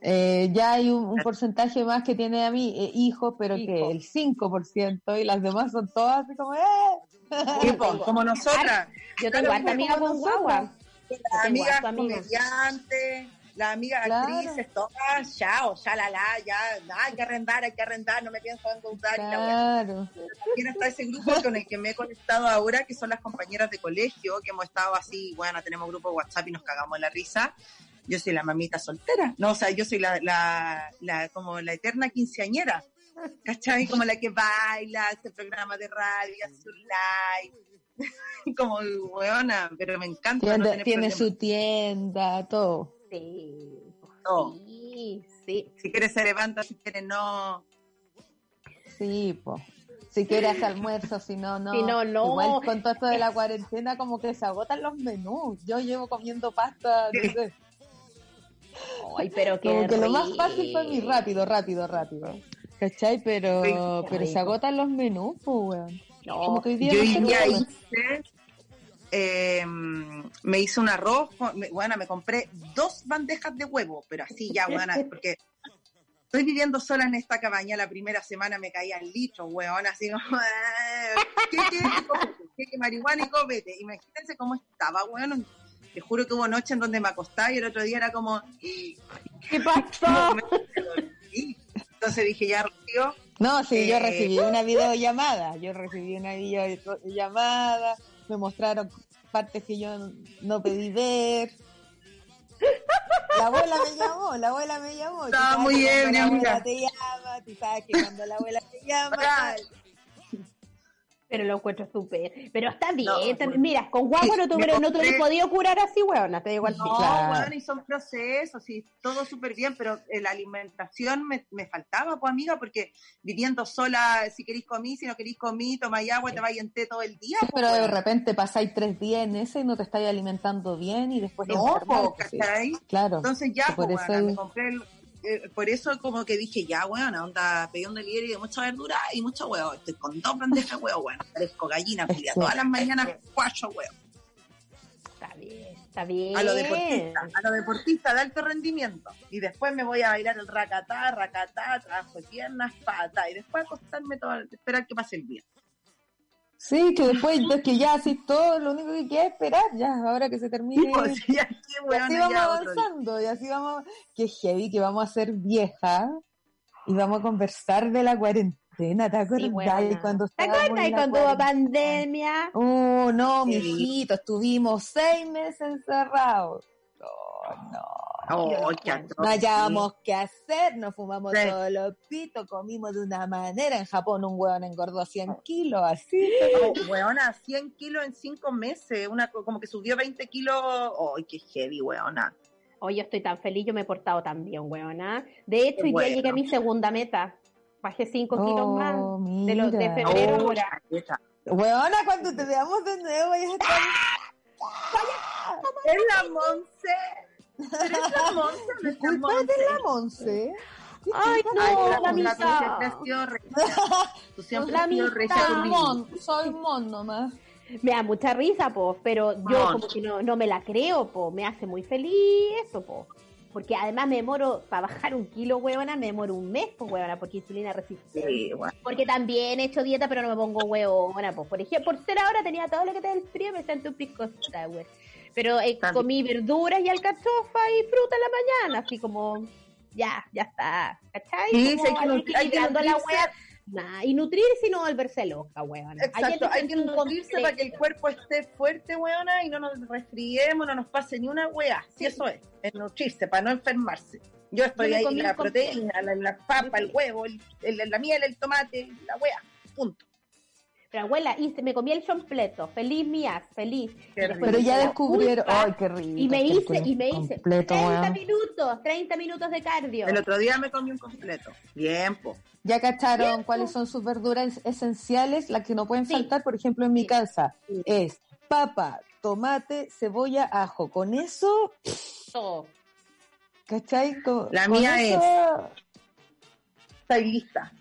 Eh, ya hay un, porcentaje más que tiene a mí eh, hijos, pero que el 5% y las demás son todas así como, ¡eh! como nosotras. Yo tengo harta amiga con guagua. La amiga comediante, la amiga actriz, todas, chao, ya la la, ya, hay que arrendar, hay que arrendar, no me pienso encontrar. Claro. También está ese grupo con el que me he conectado ahora, que son las compañeras de colegio, que hemos estado así, bueno, tenemos grupo de WhatsApp y nos cagamos la risa. Yo soy la mamita soltera, no, o sea, yo soy la, la, la como la eterna quinceañera. ¿Cachai? Como la que baila, hace programa de radio, hace su live. como buena, pero me encanta. Tiene, tiene su tienda, todo. Sí. Sí, sí. Si quieres se levanta, si quieres no. Sí, pues. Si quieres almuerzo, si no, no. Si no, no. Igual con todo esto de la cuarentena, como que se agotan los menús. Yo llevo comiendo pasta. Ay, pero que lo más fácil fue mi rápido, rápido, rápido. ¿Cachai? Pero, pero se agotan los menús, pues, weón. como que hoy día yo ya hice eh, me hice un arroz, bueno, me compré dos bandejas de huevo, pero así ya, bueno, porque estoy viviendo sola en esta cabaña, la primera semana me caía el litro, weón, así como, ¿qué, qué, qué, marihuana y copete? Imagínense cómo estaba, weón, te juro que hubo noche en donde me acostaba y el otro día era como, ¿qué pasó? Entonces dije, ya, Rocío. No, sí, yo eh, recibí una videollamada, yo recibí una videollamada me mostraron partes que yo no pedí ver. La abuela me llamó, la abuela me llamó. Estaba muy bien, La abuela te llama, tú sabes que cuando la abuela te llama, pero lo encuentro súper. Pero está bien. mira, con guagua no, tuve, no te lo podido curar así, weón. Te digo No, claro. y son procesos y todo súper bien, pero eh, la alimentación me, me, faltaba, pues, amiga, porque viviendo sola, si queréis comí, si no queréis comí, tomáis agua, te vais en té todo el día. Pues, pero de repente pasáis tres días en ese y no te estáis alimentando bien y después... No, pues, Claro. Entonces ya, pues, me compré el eh, por eso como que dije, ya, weón, onda, pedí un delivery de mucha verdura y mucho huevo. Estoy con dos bandejas de huevo, bueno, parezco gallina, fría. Todas las mañanas cuatro huevos. Está bien, está bien. A lo deportista, a lo deportista de alto rendimiento. Y después me voy a bailar el racatá, racatá, trabajo de piernas, pata. Y después acostarme todo, esperar que pase el día. Sí, que después es que ya así todo, lo único que queda es esperar, ya, ahora que se termine. Pues, y así vamos avanzando, y así vamos, que heavy, que vamos a ser vieja y vamos a conversar de la cuarentena, ¿te acuerdas? Sí, cuando ¿Te acuerdas cuando hubo pandemia? Oh, no, mijito, estuvimos seis meses encerrados. Oh, no. Oh, no hallábamos qué hacer, nos fumamos todos los pitos, comimos de una manera. En Japón un hueón engordó 100 kilos, así. Oh, hueona, 100 kilos en 5 meses, una como que subió 20 kilos. ¡Ay, qué heavy, hueona! Hoy yo estoy tan feliz, yo me he portado tan bien, hueona. De hecho, hoy día llegué a mi segunda meta. Bajé 5 kilos más Oh, de, los de febrero Oh, ahora. esa. Weona, cuando te veamos de nuevo, vayas a estar... Es la Monse. Pero es la Monse, no es la Monse. de la Monse. Ay, no, Ay, la la mitad. Tú siempre La has sido. Soy mon, soy mon nomás. Me da mucha risa, po, pero yo como que no, no me la creo, po. Me hace muy feliz eso, po. Porque además me demoro, para bajar un kilo, huevona, me demoro un mes, pues, huevona, porque insulina resistente. Sí, bueno. Porque también he hecho dieta, pero no me pongo huevona, pues. Por ejemplo, por ser ahora tenía todo lo que te da el frío, me siento un pisco sour. Pero eh, comí verduras y alcachofa y fruta en la mañana, así como, ya, ya está, ¿cachai? Sí, Como sí, hay que hay la wea. Nah, y nutrirse y no volverse loca, huevona. Exacto, hay que nutrirse para que el cuerpo esté fuerte, weona, y no nos resfriemos, no nos pase ni una weá. Si eso es, es nutrirse, para no enfermarse. Yo estoy Yo ahí, la proteína, la, la papa, el huevo, el, el- la miel, el tomate, la weá. Punto. Pero abuela, hice, me comí el completo, feliz mías, feliz. Pero ya descubrieron... Ay, qué rico. y me hice, y me hice completo, 30 weón. minutos, 30 minutos de cardio. El otro día me comí un completo. Bien, po. Ya cacharon Tiempo. cuáles son sus verduras esenciales, las que no pueden Sí. faltar, por ejemplo, en mi Sí. casa, Sí. es papa, tomate, cebolla, ajo. Con eso, Todo. ¿cachai? Con- La con mía. Estoy lista.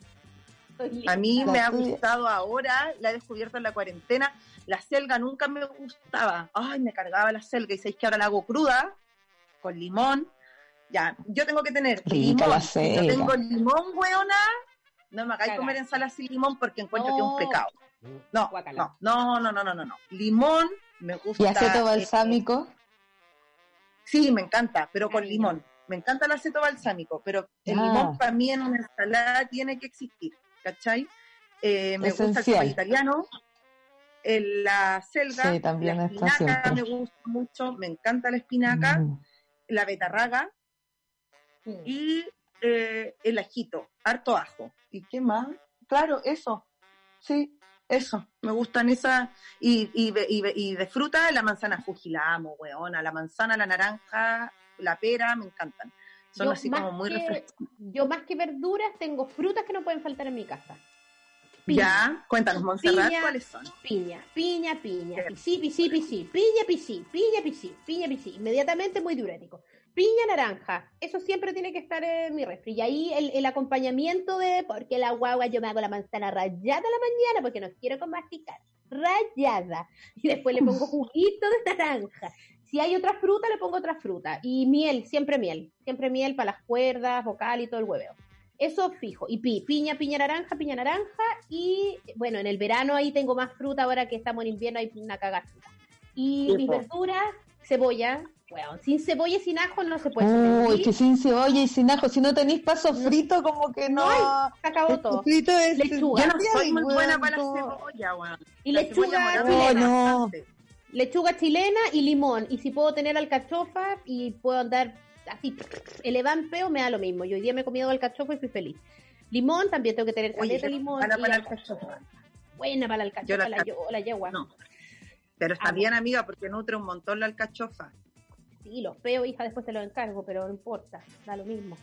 A mí La me ha gustado ahora, la he descubierto en la cuarentena. La selga nunca me gustaba. Ay, me cargaba la selga y sabéis que ahora la hago cruda, con limón. Ya, yo tengo que tener Rica limón. Si no tengo limón, weona, no me hagáis Caga. comer ensalada sin limón porque encuentro que es No. un pecado. No, no, no, no, no, no, no. Limón me gusta. Y aceto eh, balsámico. Sí, me encanta, pero con limón. Me encanta el aceto balsámico, pero el Ah. limón para mí en una ensalada tiene que existir, ¿cachai? Eh, me gusta el italiano, el- la selga, Sí, también la espinaca siempre. me gusta mucho, me encanta la espinaca, Mm. la betarraga y eh, el ajito, harto ajo. ¿Y qué más? Claro, eso, sí, eso, me gustan esas. Y, y, y de- y de fruta, la manzana Fuji, la amo, weona, la manzana, la naranja, la pera, me encantan. Son Yo así más como muy que- refrescantes. Yo más que verduras tengo frutas que no pueden faltar en mi casa. Piña, Ya, cuéntanos, Montserrat, Piña. ¿cuáles son? piña, piña, piña, pisí, pisí, pisí, piña, pisí, piña, pisí, piña, pisí. Inmediatamente muy diurético. Piña, naranja, eso siempre tiene que estar en mi refri. Y ahí el, el acompañamiento de, porque la guagua yo me hago la manzana rayada a la mañana porque no quiero con masticar. Rayada. Y después le pongo juguito de naranja. Si hay otra fruta, le pongo otra fruta. Y miel, siempre miel. Siempre miel para las cuerdas, vocal y todo el hueveo. Eso fijo. Y pi, piña, piña naranja, piña naranja. Y bueno, en el verano ahí tengo más fruta. Ahora que estamos en invierno hay una fruta. Y mis verduras, cebolla. Bueno, sin cebolla y sin ajo no se puede Uy, que sin cebolla y sin ajo, si no tenéis paso frito, como que no. No Se acabó El todo. frito es Lechuga. Yo no soy muy buena para la como- cebolla, weón. Y La lechuga no. gusta bastante. Lechuga chilena y limón. Y si puedo tener alcachofa y puedo andar así, elevan peo, me da lo mismo. Yo hoy día me he comido alcachofa y fui feliz. Limón, también tengo que tener Oye, caleta de limón. para, y para el alcachofa. cachofa. Buena para la Yo alcachofa, la la, yo- la yegua. No. Pero está Amo. bien, amiga, porque nutre un montón la alcachofa. Sí, los peo, hija, después te los encargo, pero no importa, da lo mismo.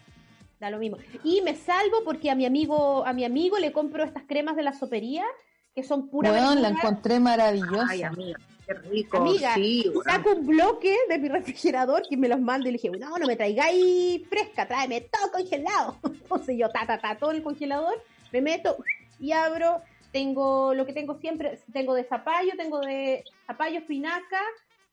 Da lo mismo. Y me salvo porque a mi amigo, a mi amigo le compro estas cremas de la sopería que son pura Weón, la encontré maravillosa. Ay, amiga, qué rico. Amiga, sí, saco un bloque de mi refrigerador que me los mando y le dije, no, no me traigáis fresca, tráeme todo congelado. Entonces yo, ta, ta, ta, todo el congelador, me meto y abro. Tengo lo que tengo siempre, tengo de zapallo, tengo de zapallo, espinaca,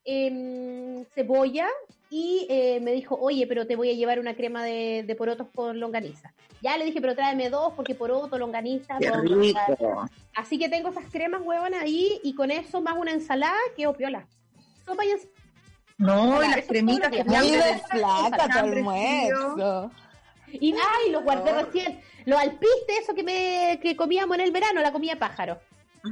em, cebolla y eh, me dijo, oye, pero te voy a llevar una crema de, de porotos con longaniza. Ya le dije, pero tráeme dos porque poroto, longaniza, Qué dos, rico. Así que tengo esas cremas, huevón, ahí y con eso más una ensalada que opiola. Sopa y ens- No, y las es cremitas que lo Hambre de flaca tu almuerzo. Y ay, los guardé recién. Los alpiste, eso que me que comíamos en el verano, la comida pájaro.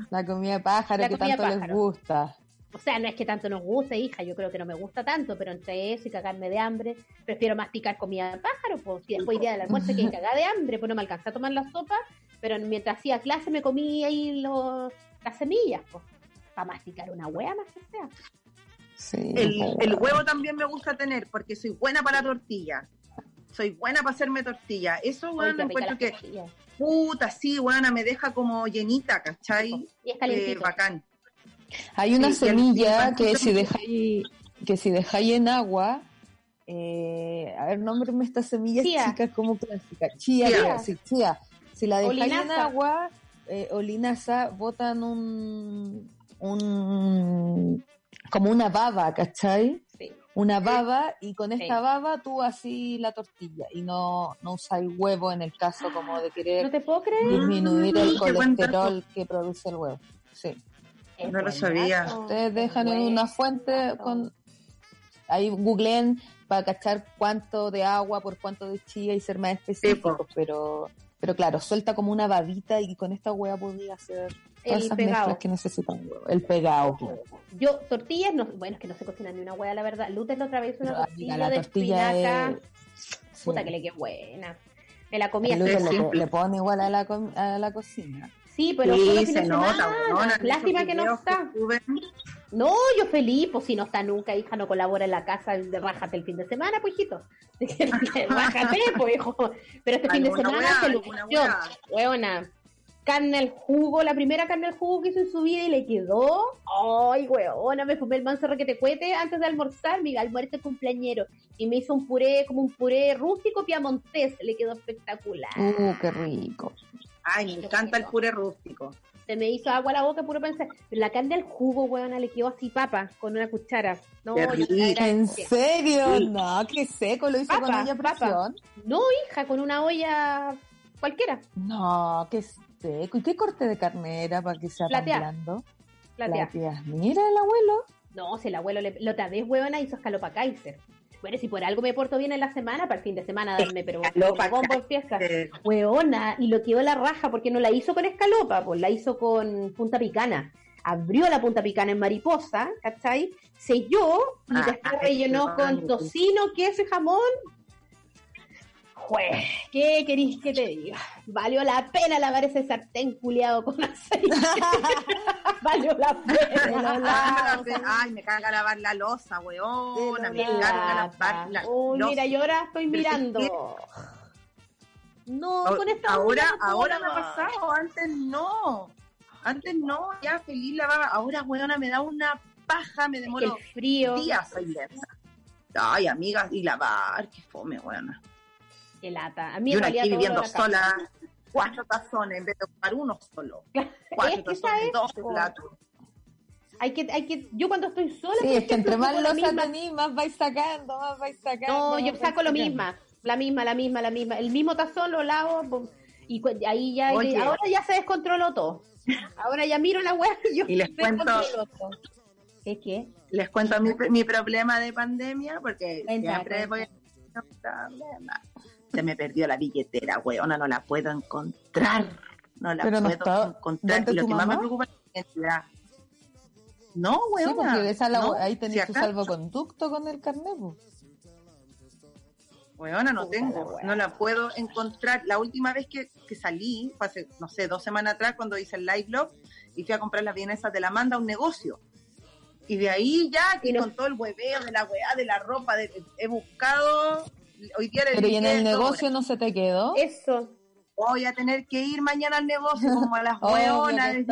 La comida de pájaro La que comida tanto les gusta. O sea, no es que tanto nos guste, hija, yo creo que no me gusta tanto, pero entre eso y cagarme de hambre, prefiero masticar comida de pájaro, pues si después día del almuerzo que cagar de hambre, pues no me alcanza a tomar la sopa, pero mientras hacía clase me comí ahí los, las semillas, pues, para masticar una hueá más que sea. Sí, El, weón. huevo también me gusta tener porque soy buena para la tortilla. soy buena para hacerme tortilla. Eso, weón, rica encuentro que, puta, sí, weona, me deja como llenita, ¿cachai? Y es Eh, calientito. bacán. Hay una Sí, semilla el que si dejáis que si dejáis en agua, eh, a ver, nómbrame esta semilla Chía. chica como clásica. Chía, Chía. chía, sí, chía. Si la dejáis en agua eh, o linaza, botan un, un como una baba, ¿cachai? Sí. Una baba y con esta Sí. baba tú así la tortilla y no, no usáis huevo en el caso como de No querer te puedo creer. disminuir el Mm, colesterol que produce el huevo. Sí. No lo sabía. Ustedes dejan en una fuente con ahí googleen para cachar cuánto de agua por cuánto de chía y ser más específicos, po. pero pero claro, suelta como una babita y con esta hueá podría hacer todas El esas pegado. mezclas que necesitan. El pegado. Yo, tortillas, no, bueno, es que no se cocina ni una hueá, la verdad. Lutes la otra vez una Pero, tortilla la de tortilla espinaca. es sí. Puta que le quedó buena. Me la Luis así. le, le pone igual a la, a la cocina. Sí, pero Sí, solo fin se de nota, Lástima que no está. No, yo feliz, pues si no está nunca, hija, no colabora en la casa, de rájate el fin de semana, pues hijito. rájate, pues hijo. Pero este fin de semana se lució. weá. Weona, carne al jugo, la primera carne al jugo que hizo en su vida y le quedó. Ay, weona, me fumé el manso que te cuete antes de almorzar, mi almuerzo cumpleañero. Y me hizo un puré, como un puré rústico piamontés, le quedó espectacular. Uh, qué rico. Ay, me encanta el puré rústico. Se me hizo agua a la boca puro pensar. Pero la carne al jugo, weona, le quedó así papa, con una cuchara. No, ¿En serio? Sí. No, qué seco, lo hizo con olla presión. No, hija, con una olla cualquiera, No, qué seco. ¿Y qué corte de carne era para que sea tan Plateada. blando? Plateada. Mira el abuelo. No, si el abuelo le, lo vez huevona hizo escalopa Kaiser. Bueno, si por algo me porto bien en la semana, para el fin de semana darme, pero Escalopa como bombo en fiesta. Hueona, y lo quedó la raja porque no la hizo con escalopa, pues la hizo con punta picana. Abrió la punta picana en mariposa, ¿cachai? Selló y Ah, después ay, rellenó con tocino, queso y jamón. Jue, ¿qué querís que te diga? Valió la pena lavar ese sartén culiado con aceite. Valió la pena. Ay, me caga lavar la losa, weona. Me carga lavar la Uy, losa. mira, yo ahora estoy mirando. No, A- con esta ahora, me ha pasado, antes no. Antes no, ya feliz lavaba. Ahora, weona, me da una paja, me El demoro frío, días. Ay, amigas, y lavar, qué fome, weona. Qué lata. A mí Y en aquí viviendo sola, cuatro tazones en vez de ocupar uno solo. Cuatro Es que tazones, dos platos. hay que, hay que, yo cuando estoy sola, Sí, es que entre más losa tenís, más vais sacando, más vais sacando. No, yo saco lo misma, la misma, la misma, la misma. El mismo tazón lo lavo y ahí ya, Oye. ahora ya se descontroló todo. Ahora ya miro la web y yo Y les cuento- descontrolo todo. ¿Qué qué? Les cuento mi, mi problema de pandemia, porque Cuenta, siempre cuenta. voy a. Se me perdió la billetera, weona, no la puedo encontrar. No la Pero no puedo está- encontrar. ¿dónde Y lo tu que más me preocupa es la identidad. No, Sí, weona. porque esa la, no, ahí si tenés tu acá- salvoconducto con el carnet. Weona, no Puta tengo, no la puedo encontrar. La última vez que, que salí, fue hace, no sé, dos semanas atrás, cuando hice el live blog, y fui a comprar las vienesas de la manda a un negocio. Y de ahí ya, que no- con todo el hueveo de la weá, de la ropa, de- he buscado, hoy día le Pero y en el negocio no se te quedó. Eso. Voy a tener que ir mañana al negocio como a las hueonas. Ahí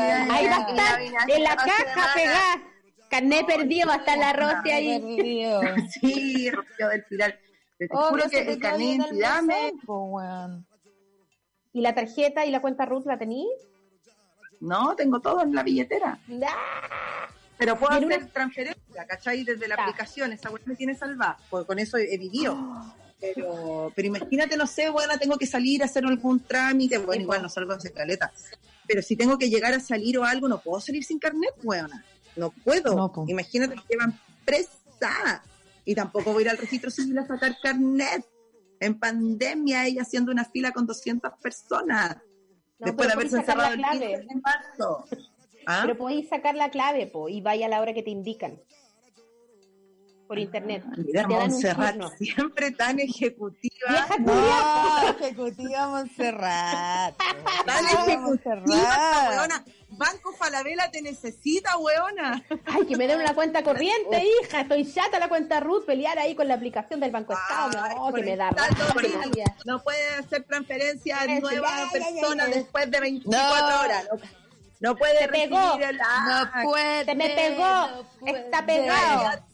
va a estar, en la caja pegada. Carnet perdido, va a estar la Rosy ahí. Sí, Rocío del Pilar. Te Oh, juro que el el identidad me. ¿Y la tarjeta y la cuenta Ruth la tení? No, tengo todo en la billetera. ¡Ah! Pero puedo hacer una- transferencia, ¿cachai? Desde la aplicación. Esa weá me tiene salvada. Pues con eso he vivido. Pero, pero imagínate, no sé, bueno, tengo que salir a hacer algún trámite. Bueno, igual no salgo de caleta. Pero si tengo que llegar a salir o algo, no puedo salir sin carnet, weona. No puedo. No, po. imagínate que llevan presa. Y tampoco voy a ir al registro civil a sacar carnet. En pandemia, ella haciendo una fila con 200 personas. No, después de haberse encerrado el la 15 clave. de marzo. ¿Ah? Pero podéis sacar la clave, po, y vaya a la hora que te indican. Por internet. Mira, Te dan un Montserrat, turno. siempre tan ejecutiva. Vieja No, ejecutiva Montserrat. Tan Ejecutiva Montserrat. Banco Falabella te necesita, weona. Ay, que me den una cuenta corriente, hija. Estoy chata la cuenta Ruth, pelear ahí con la aplicación del Banco Estado. Ay, No, que me da. No puede hacer transferencia a nueva persona después de 24 No. horas. No, no puede Te pegó. recibir el ah, No puede. Se me pegó. Está pegado.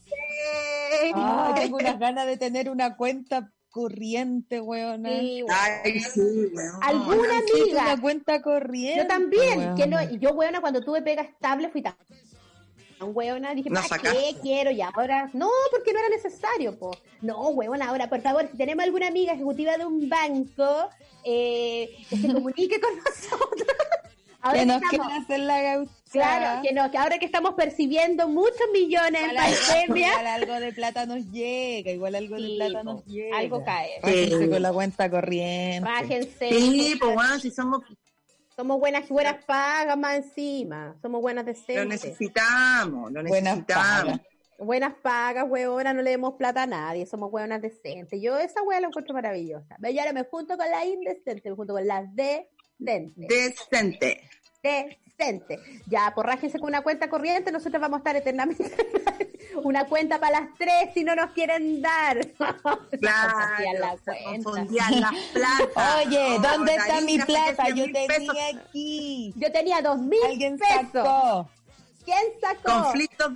Ay, tengo unas ganas de tener una cuenta corriente, weona. Sí, weón. Ay, sí, weón. Alguna amiga. una cuenta corriente. Yo también, weona. que no, y yo, weona, cuando tuve pega estable fui tan weona, dije, No ¿para sacaste. qué quiero? Y ahora, no, porque no era necesario, po. No, weona, ahora, por favor, si tenemos alguna amiga ejecutiva de un banco, eh, que se comunique con nosotros. Ahora Que que nos estamos- quieren hacer la gaucha. claro, que, no, que ahora que estamos percibiendo muchos millones en Igual algo, pandemia, igual algo de plata nos llega, igual algo Sí, de plata nos llega. algo cae. Bájense Sí. con la cuenta corriente. Bájense. Sí, pues bueno, si somos, Somos buenas, buenas pagas más encima. Somos buenas lo decentes. necesitamos, lo Buenas necesitamos. pagas. Buenas pagas, huevona, no le demos plata a nadie, somos huevonas decentes. Yo esa hueá la encuentro maravillosa. Ahora me junto con la indecente, me junto con la decente. Decente. Decente. Ya, porrájense con una cuenta corriente, nosotros vamos a estar eternamente. una cuenta para las tres si no nos quieren dar. Claro, Confundían la se cuenta. confundían las platas. Oye, Oh, ¿dónde está mi plata? 100 Yo mil pesos. tenía aquí. Yo tenía dos mil Alguien pesos. sacó. ¿Quién sacó? Conflictos,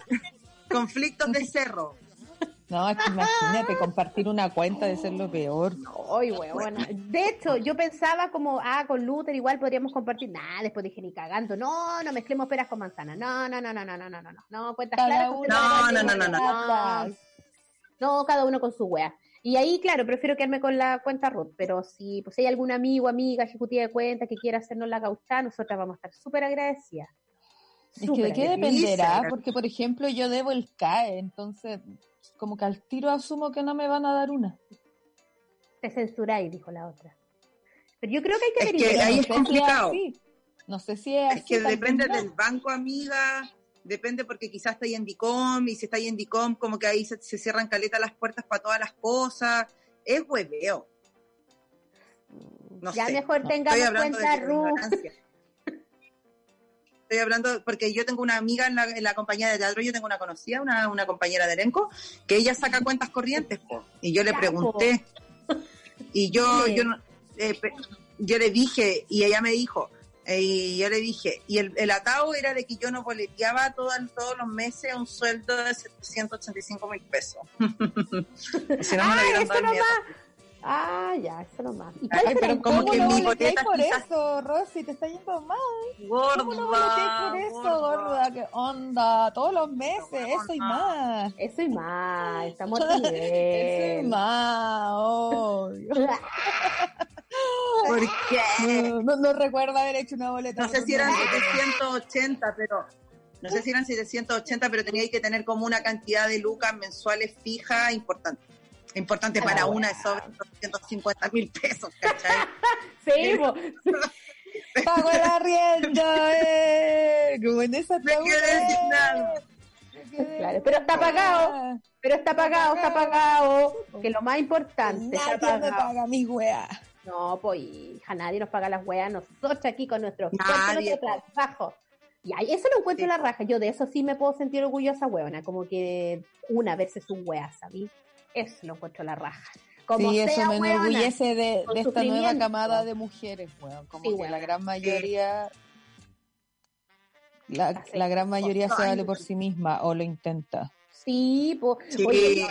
conflictos de cerro. No, es que imagínate, compartir una cuenta de ser lo peor. Ay, huevona. De hecho, yo pensaba como, ah, con Luther igual podríamos compartir. Nada, después dije ni cagando. No, no mezclemos peras con manzanas. No, no, no, no, no, no, no, no. No, cuentas claras. No, no, no, no, no. no. No, cada uno con su wea. Y ahí, claro, prefiero quedarme con la cuenta Ruth, pero si pues, hay algún amigo, amiga, ejecutiva de cuenta que quiera hacernos la gaucha, nosotras vamos a estar súper agradecidas. Es que de qué dependerá, porque por ejemplo yo debo el CAE, entonces como que al tiro asumo que no me van a dar una. Te censuráis, dijo la otra. Pero yo creo que hay que Es que ahí no es sé si complicado. No sé si es, Es que depende del banco, amiga. Depende porque quizás está ahí en DICOM y si está ahí en DICOM, como que ahí se, se cierran caleta las puertas para todas las cosas. Es hueveo. No ya sé. mejor no, tengamos cuenta Ruth. Estoy hablando porque yo tengo una amiga en la, en la compañía de teatro, yo tengo una conocida, una, una compañera de elenco, que ella saca cuentas corrientes, po. y yo le pregunté, y yo, yo, no- eh, yo le dije, y ella me dijo, eh, y yo le dije, y el, el atado era de que yo no boleteaba todo- todos los meses un sueldo de 785 mil pesos. si no me lo Ah, hubieran eso nomás. Ah, ya, eso nomás. ¿Y Ay, pero como cómo que no mi por quizás- eso, Rosy? Te está yendo mal. Gorda, ¿Cómo no por eso, gorda? ¿Qué onda? Todos los meses, eso y más. Eso y más, estamos otro Eso y nivel. más, obvio. ¿Por qué? No, no, recuerdo haber hecho una boleta. No sé si eran un- 780, pero no sé si eran 780, pero tenía que tener como una cantidad de lucas mensuales fija importante. Importante para Ah, una de sobre 250 mil pesos, ¿cachai? Sí, po. Pago el arriendo, eh. Como en esa Me quedé sin nada. Claro, pero está pagado. pero está pagado, está pagado. Que lo más importante, está Nadie me pagado. paga mi wea. No, pues hija, nadie nos paga las weas, nosotros aquí con nuestro trabajo. Y ahí eso lo encuentro Sí. la raja. Yo de eso sí me puedo sentir orgullosa, weona. Como que una versus un wea, ¿sabí? Eso lo encuentro la raja. Como sí, eso sea, me weona, enorgullece de, de esta nueva camada de mujeres, weón. Como Sí, que weón. la gran mayoría, la, la gran mayoría se vale por sí misma o lo intenta. Sí, pues. Sí.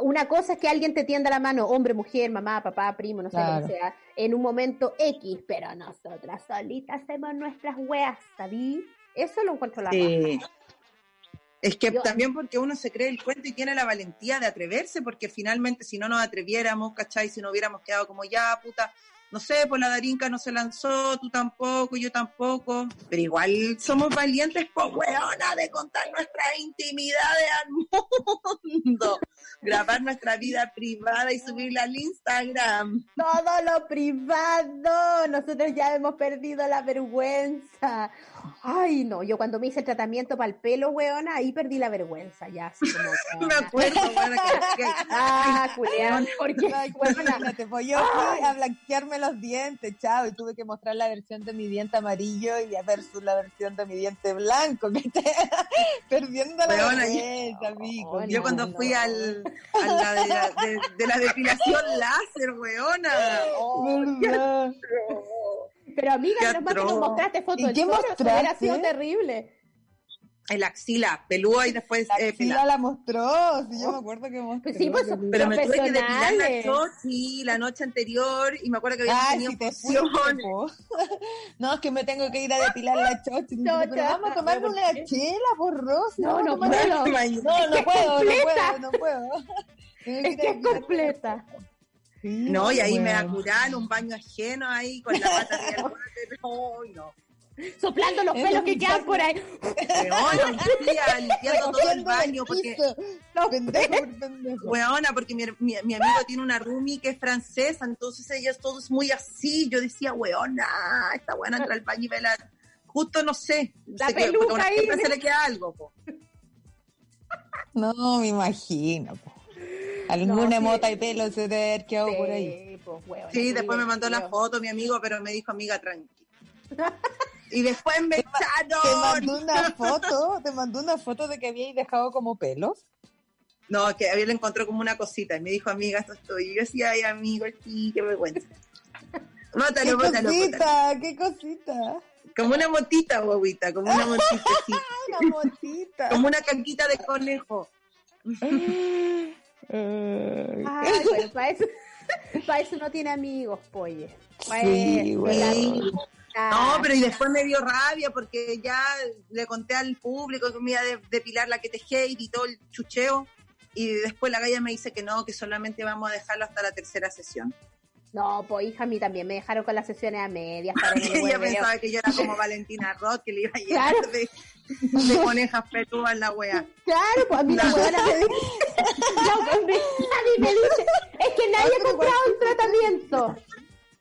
Una cosa es que alguien te tienda la mano, hombre, mujer, mamá, papá, primo, no sé Claro. lo que sea, en un momento X, pero nosotras solitas hacemos nuestras weas, ¿sabí? Eso lo encuentro la raja. Es que Yo- también porque uno se cree el cuento y tiene la valentía de atreverse, porque finalmente si no nos atreviéramos, ¿cachai? Si no hubiéramos quedado como ya, puta, no sé, pues la Darinka no se lanzó, tú tampoco, yo tampoco, pero igual somos valientes, pues weona, de contar nuestras intimidades al mundo, grabar nuestra vida privada y subirla al Instagram. Todo lo privado, nosotros ya hemos perdido la vergüenza. Ay, no, yo cuando me hice el tratamiento para el pelo, weona, ahí perdí la vergüenza, ya, así como... Me acuerdo, weona, que- que- Ah, Julián, porque, weona, imagínate, pues yo fui a blanquearme los dientes, chao, y tuve que mostrar la versión de mi diente amarillo y versus la versión de mi diente blanco, que te perdiendo la Weona, vergüenza, amigo. Yo cuando no. fui al, a la de, la, de, de la depilación láser, weona. ¿Verdad? Pero amiga, menos mal que nos mostraste fotos ¿Y qué eso hubiera mostraste? sido terrible. El axila, pelúa y después La eh, axila pelada. la mostró, sí, yo me acuerdo que mostró. Pues sí, pues, Pero me tuve que depilar la chochi la noche anterior y me acuerdo que había tenido si te función. fuiste, po. No, es que me tengo que ir a depilar la me dice, Pero vamos a tomar ¿Por una chela, por Rosy. No, a no puedo. No, No, no puedo, no puedo, no puedo. Es que a es completa. Sí, No, y ahí me bueno. acuraron un baño ajeno ahí con la pata váter. Ay, no. Soplando los pelos que quedan por ahí. Weona, un día limpiando todo el baño porque, pendejo. weona, porque mi, mi, mi amigo tiene una roomie que es francesa, entonces ella es todo es muy así. Yo decía, weona, esta buena entra al baño y ve la... Justo no sé. La que- peluca ahí. siempre se le queda algo, po. No, me imagino. po. Alguna No, sí. mota y pelo se debe haber quedado por ahí. Sí, pues, Sí, después me mandó la foto mi amigo, pero me dijo, amiga, tranqui. Y después me Te mandó una foto, te mandó una foto de que habíais dejado como pelos. No, que había le encontró como una cosita y me dijo, amiga, esto estoy. Y yo decía, ay, amigo, sí, qué vergüenza. ¿Qué Bótalo, bótalo, bótalo. cosita? ¿Qué cosita? Como una motita, guaguita, como una motita, sí. Una motita. Como una canquita de conejo. Ay. Bueno, para eso, para eso no tiene amigos, polle. Pa' Sí, eso, la. No, pero y después me dio rabia porque ya le conté al público que me iba a de- depilar la que te hate y todo el chucheo. Y después la galla me dice que no, que solamente vamos a dejarlo hasta la tercera sesión. No, pues hija, a mí también me dejaron con las sesiones a medias. para el ella pensaba que yo era como Valentina Roth, que le iba a llegar Claro. de, de conejas peludas en la wea. Claro, pues a mí la huevona me dice. No, pues, me- a mí me dice, es que nadie ha comprado el tratamiento.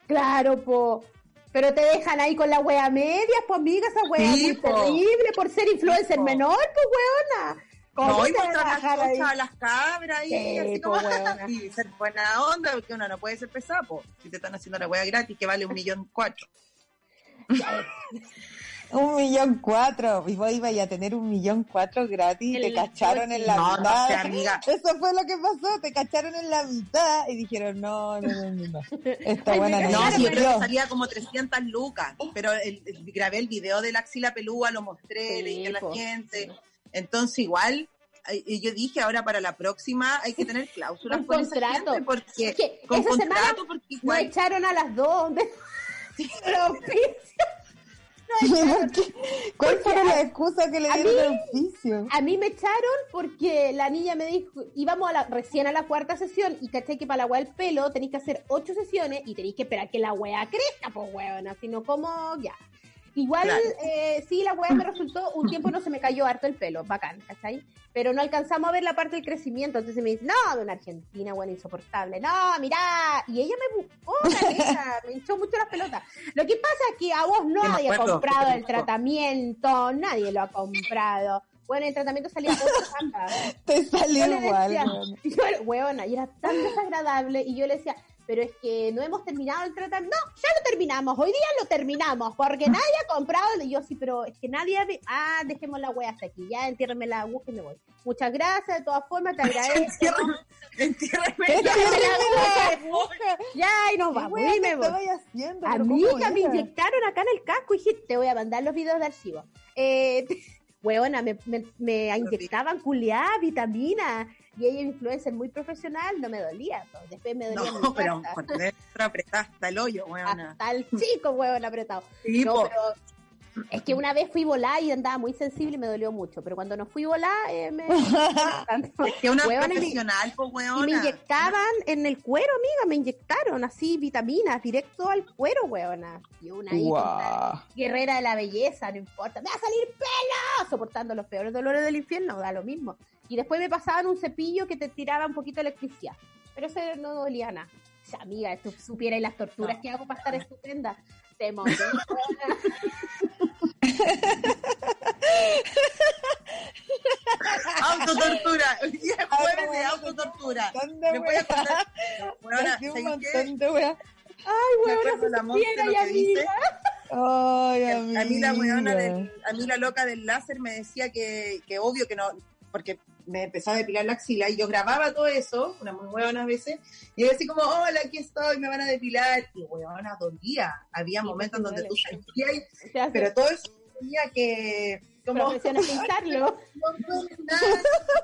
Claro, pues. Pero te dejan ahí con la wea media, pues amiga, esa wea Sí, po. terrible por ser influencer menor, pues weona. ¿Cómo No, y mostrar las a las cabras ahí, Sí, así como, y ser buena onda, porque uno no puede ser pesado, po. si te están haciendo la wea gratis que vale un millón cuatro. Un millón cuatro. Y vos ibas a tener un millón cuatro gratis y te cacharon en la No, no mitad. sé, amiga. Eso fue lo que pasó. Te cacharon en la mitad y dijeron, no, no, no, no. no. Esta Ay, buena no No, sí, yo pero- creo que salía como 300 lucas, pero el- el- grabé el video de la axila pelúa, lo mostré, Sí, le dije a la po. gente. Entonces, igual, y yo dije, ahora para la próxima hay que tener cláusulas Un con contrato. porque, Es que con esa semana contrato, porque igual, echaron a las dos. de- Los auspicios. ¿Por qué? ¿Cuál Porque fue la excusa que le dieron mí- al auspicio? A mí me echaron porque la niña me dijo, íbamos a la, recién a la cuarta sesión y caché que para la weá del pelo tenéis que hacer ocho sesiones y tenéis que esperar que la weá crezca, pues weona, sino como ya. Igual, Claro. eh, sí, la weá me resultó, un tiempo no se me cayó harto el pelo, bacán, ¿cachai? Pero no alcanzamos a ver la parte del crecimiento, entonces me dice, no, de una argentina, weón, insoportable, no, mirá, y ella me buscó, caleta, me hinchó mucho las pelotas. Lo que pasa es que a vos me nadie ha comprado el tratamiento, nadie lo ha comprado. Bueno, el tratamiento salía samba. Te salió Yo igual, decía, yo, weona, y era tan desagradable, y yo le decía, pero es que no hemos terminado el tratamiento. No, ya lo terminamos, hoy día lo terminamos, porque nadie ha comprado. Y yo, sí, pero es que nadie ha... Ah, dejemos la wea hasta aquí, ya entiérreme la aguja y me voy. Muchas gracias, de todas formas, te agradezco. Entiérrame la aguja. ya, y nos ¿Qué vamos, y me voy. haciendo? ¿Pero cómo Amiga, me inyectaron acá en el casco y dije, te voy a mandar los videos de archivo. Eh, weona, me, me, me inyectaban culiada, vitamina, y ella influencer muy profesional, no me dolía. Después me dolía No, pero cuando dentro apretada hasta el hoyo, weona. hasta el chico, weón, apretado. Sí, No, po. pero es que una vez fui volada y andaba muy sensible y me dolió mucho, pero cuando no fui volada, eh, me... Es que una Weona, me- profesional, pues, Y me inyectaban en el cuero, amiga, me inyectaron así vitaminas directo al cuero, weona. Y una ahí guerrera de la belleza, no importa, me va a salir pelo, soportando los peores dolores del infierno, da lo mismo. Y después me pasaban un cepillo que te tiraba un poquito de electricidad, pero eso no dolía nada. O sea, amiga, tú supieras las torturas que hago para estar estupenda. Te morí. Autotortura. Hoy día es jueves de autotortura. Montón de Me voy a contar. Hace un montón de. Ay, si Monse supiera, y que amiga. Ay, A mí la weona del, a mí la loca del láser me decía que, que obvio que no, porque me empezó a depilar la axila y yo grababa todo eso, una muy huevona veces, y yo decía como, hola, aquí estoy, me van a depilar, y huevona dolía. Había Sí, momentos pues, donde tú duele. sentías, pero todo eso tenía que, como, pintarlo. no.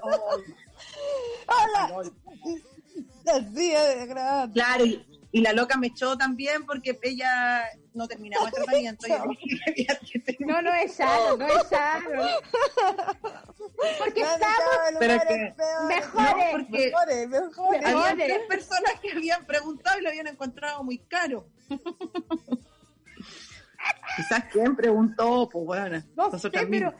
Oh, ¡Hola! Así grande. Claro, y, y la loca me echó también porque ella no terminaba el tratamiento y había que terminar. No, no es Sharon, no es Sharon. Porque No, estamos Pero lugares que- peores. mejores. No, porque Mejores, mejores. Había tres personas que habían preguntado y lo habían encontrado muy caro. Quizás quién preguntó, pues bueno, No sé, pero.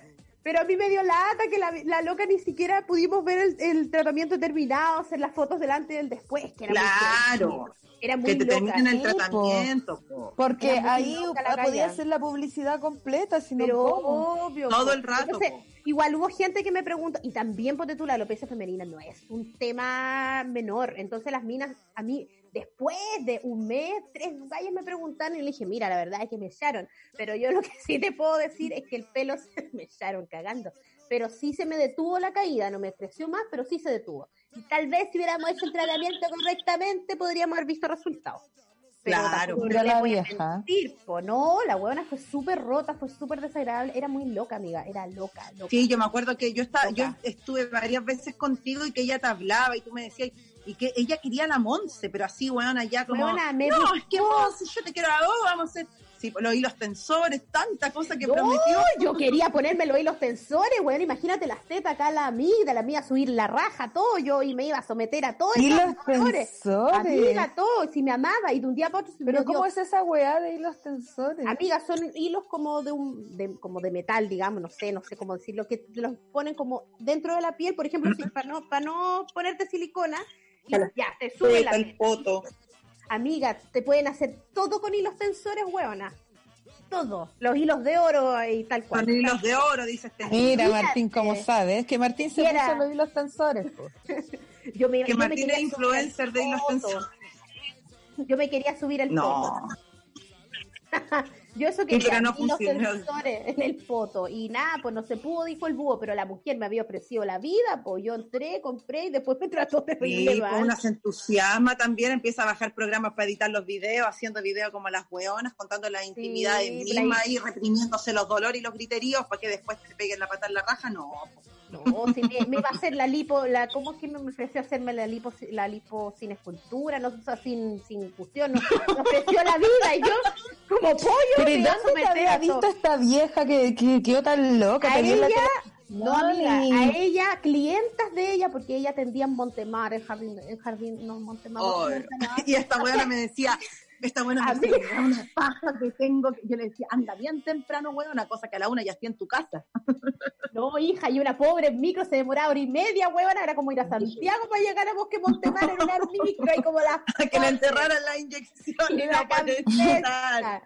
Pero a mí me dio lata que la, la loca ni siquiera pudimos ver el, el tratamiento terminado, hacer las fotos delante y del después, que era Claro, muy Era muy que te terminen el tratamiento. po. Porque ahí podía hacer la publicidad completa, si no, Pero ¿cómo? obvio. Todo po. el rato, Entonces, igual hubo gente que me pregunta, y también ponte tú, la alopecia femenina no es un tema menor. Entonces las minas, a mí, después de un mes, tres gallas me preguntaron y le dije, mira, la verdad es que me echaron. Pero yo lo que sí te puedo decir es que el pelo se me echaron cagando. Pero sí se me detuvo la caída, no me creció más, pero sí se detuvo. Y tal vez si hubiéramos hecho el tratamiento correctamente, podríamos haber visto resultados. Pero Claro. le la vieja. mentir, po. No, la huevona fue súper rota, fue súper desagradable. Era muy loca, amiga. Era loca, loca. Sí, yo me acuerdo que yo estaba, yo Loca. estuve varias veces contigo y que ella te hablaba y tú me decías y que ella quería la Monse, pero así, weón, allá como, Huevona, me no, es que. Monse, yo te quiero a vos, vamos a hacer, sí, los hilos tensores, tanta cosa que No, prometió. yo quería ponerme los hilos tensores, weón. Imagínate las tetas acá, la amiga, la mía subir la raja, todo. Yo y me iba a someter a todo. Hilos tensores. Amiga, todo. Si me amaba y de un día para otro se me Pero dio- ¿cómo es esa weá de hilos tensores? Amiga, son hilos como de un, de, como de metal, digamos, no sé, no sé cómo decirlo, que los ponen como dentro de la piel, por ejemplo, si- para no, para no ponerte silicona, y Claro. ya, te sube la foto. Amiga, te pueden hacer todo con hilos tensores, huevona. Todo. Los hilos de oro y tal cual. Con hilos de oro, dice este. Mira, Fíjate. Martín, ¿cómo sabes? Que Martín se puso los hilos tensores. Yo me, Que yo me Martín quería es subir influencer al de hilos foto. tensores. Yo me quería subir el No. Yo eso Sí, quería, no funcionó. tensores en el foto. Y nada, pues no se pudo, dijo el búho, pero la mujer me había ofrecido la vida, pues yo entré, compré y después me trató de Sí, pues una se entusiasma también, empieza a bajar programas para editar los videos, haciendo videos como las weonas, contando las intimidades la mismas y reprimiéndose los dolores y los griteríos para que después te peguen la pata en la raja, no. No, si me, me iba a hacer la lipo, la, ¿cómo es que me ofreció hacerme la lipo, la lipo sin escultura, no o sea, sin, sin fusión? No, me ofreció la vida y yo, como pollo, Pero me ¿y iba a dónde te había visto esta vieja que, que quedó tan loca? A la ella, tele- no amiga, a ella, clientas de ella, porque ella atendía en Montemar, el jardín, el jardín, no, Montemar, Oh, Montemar. y esta weona me decía, esta weona me Amiga. decía, una paja que tengo, que yo le decía, anda bien temprano, weona, una cosa que a la una ya estoy en tu casa. No, hija, y una pobre micro se demoraba hora y media, huevona, era como ir a Santiago para llegar a Bosque Montemar en una micro y como la que le enterraran la inyección y y la la.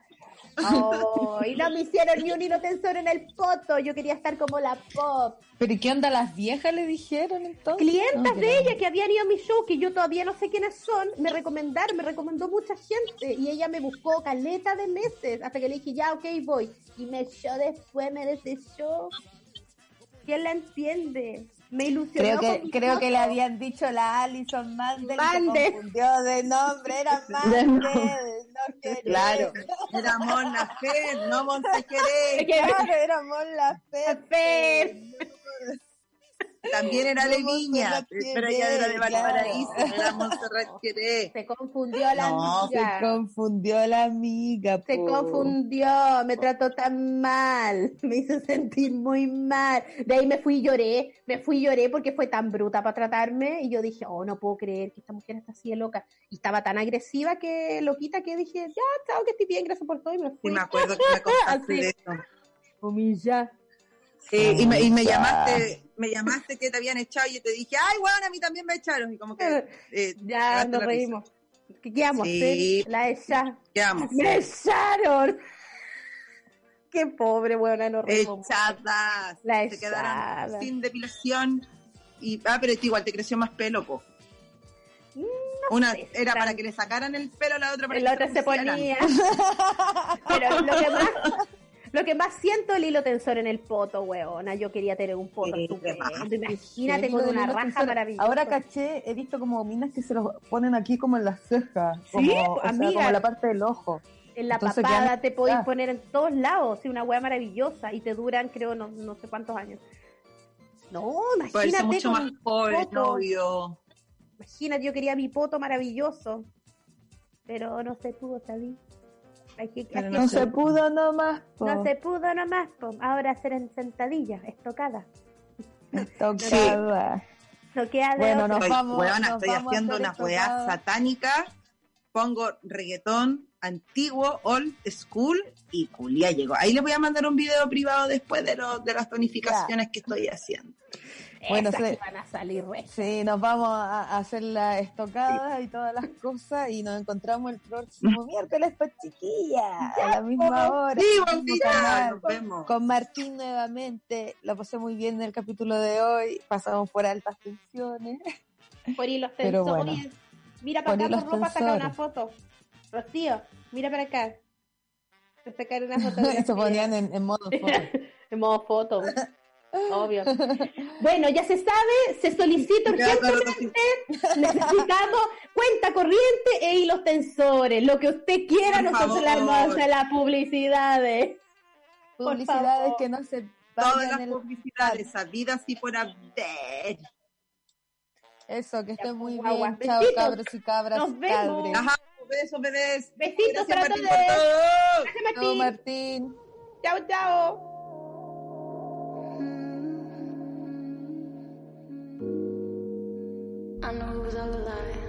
Oh, y no me hicieron ni un hilo tensor en el poto, yo quería estar como la pop. ¿Pero y qué onda las viejas le dijeron entonces? Clientas No, que de ella que habían ido a mi show, que yo todavía no sé quiénes son, me recomendaron, me recomendó mucha gente y ella me buscó caleta de meses hasta que le dije, ya, ok, voy. Y me echó después, me desechó. ¿Quién la entiende? Me ilusionó. Creo que, creo que le habían dicho la Alison Mandel Mandel. se confundió de nombre, era Mandel, no quería. Claro, era Mon Laferte, no Montequeré. Claro, era Mon Laferte. También era de Viña, Montserrat pero ella era de Valparaíso, claro. era Montserrat Queré. Se confundió la No, amiga. Se confundió la amiga. Se confundió, me trató tan mal, me hizo sentir muy mal. De ahí me fui y lloré, me fui y lloré porque fue tan bruta para tratarme y yo dije, oh, no puedo creer que esta mujer está así de loca. Y estaba tan agresiva que loquita que dije, ya, chao, que estoy bien, gracias por todo y me Sí, fui. me acuerdo que me contaste de eso. Humilla. Y me, y me llamaste, me llamaste que te habían echado y yo te dije, ay, bueno, a mí también me echaron. Y como que, eh, Ya nos reímos. ¿Qué? Sí. La. Quedamos. Me echaron. Qué pobre, buena, reímos. Echadas. La Se quedaron sin depilación. Y, ah, pero igual te creció más pelo, po. Una sé, era para que le sacaran el pelo, la otra para la que otra se pusieran. ponía. Pero lo que más, lo que más siento el hilo tensor en el poto, weona. Yo quería tener un poto Sí, Imagínate con una raja tensor. maravillosa. Ahora caché, he visto como minas que se los ponen aquí como en las cejas. Como, Sí, o sea, amiga. como la parte del ojo. En la Entonces papada te podéis ah. poner en todos lados, sí, una hueá maravillosa y te duran, creo, no, no sé cuántos años. No, Puede ser imagínate mucho con más poto. novio. Imagínate, yo quería mi poto maravilloso, pero no se pudo, ¿sabí? No se pudo nomás. po. no se pudo nomás, po. ahora hacer en sentadilla, estocada. No queda de Bueno, nos Estoy, vamos- weona, nos estoy vamos haciendo una weá estocada. satánica. Pongo reggaetón antiguo, old school y culia llegó. Ahí les voy a mandar un video privado después de, lo- de las tonificaciones que estoy haciendo. Bueno, Esas se- que van a salir re. Sí, nos vamos a a hacer la estocada y todas las cosas y nos encontramos el próximo miércoles, pues chiquilla, a la misma hora. Sí, mismo buen día, canal, nos vemos. Con Martín nuevamente, la pasé muy bien en el capítulo de hoy, pasamos por altas tensiones. Por hilos Pero tensores. bueno. Mira para acá, por ropa, saca una foto. Rocío, mira para acá. A sacar una fotografía. Se ponían en, en modo foto. En modo foto. Obvio. Bueno, ya se sabe, se solicita urgentemente, necesitamos cuenta corriente e hilos tensores. Lo que usted quiera, Por nosotros le favor. vamos a hacer las publicidades. Publicidades que no se Todas vayan las el... publicidades sabidas y por haber. Eso, que estén muy guagua. bien. Chao, cabros y cabras. Nos vemos. cabres. Ajá, besos, bebés. Besitos Gracias, para Martín, todos. por todo. Gracias, Chao, Martín. Martín. Chao, chao. alive.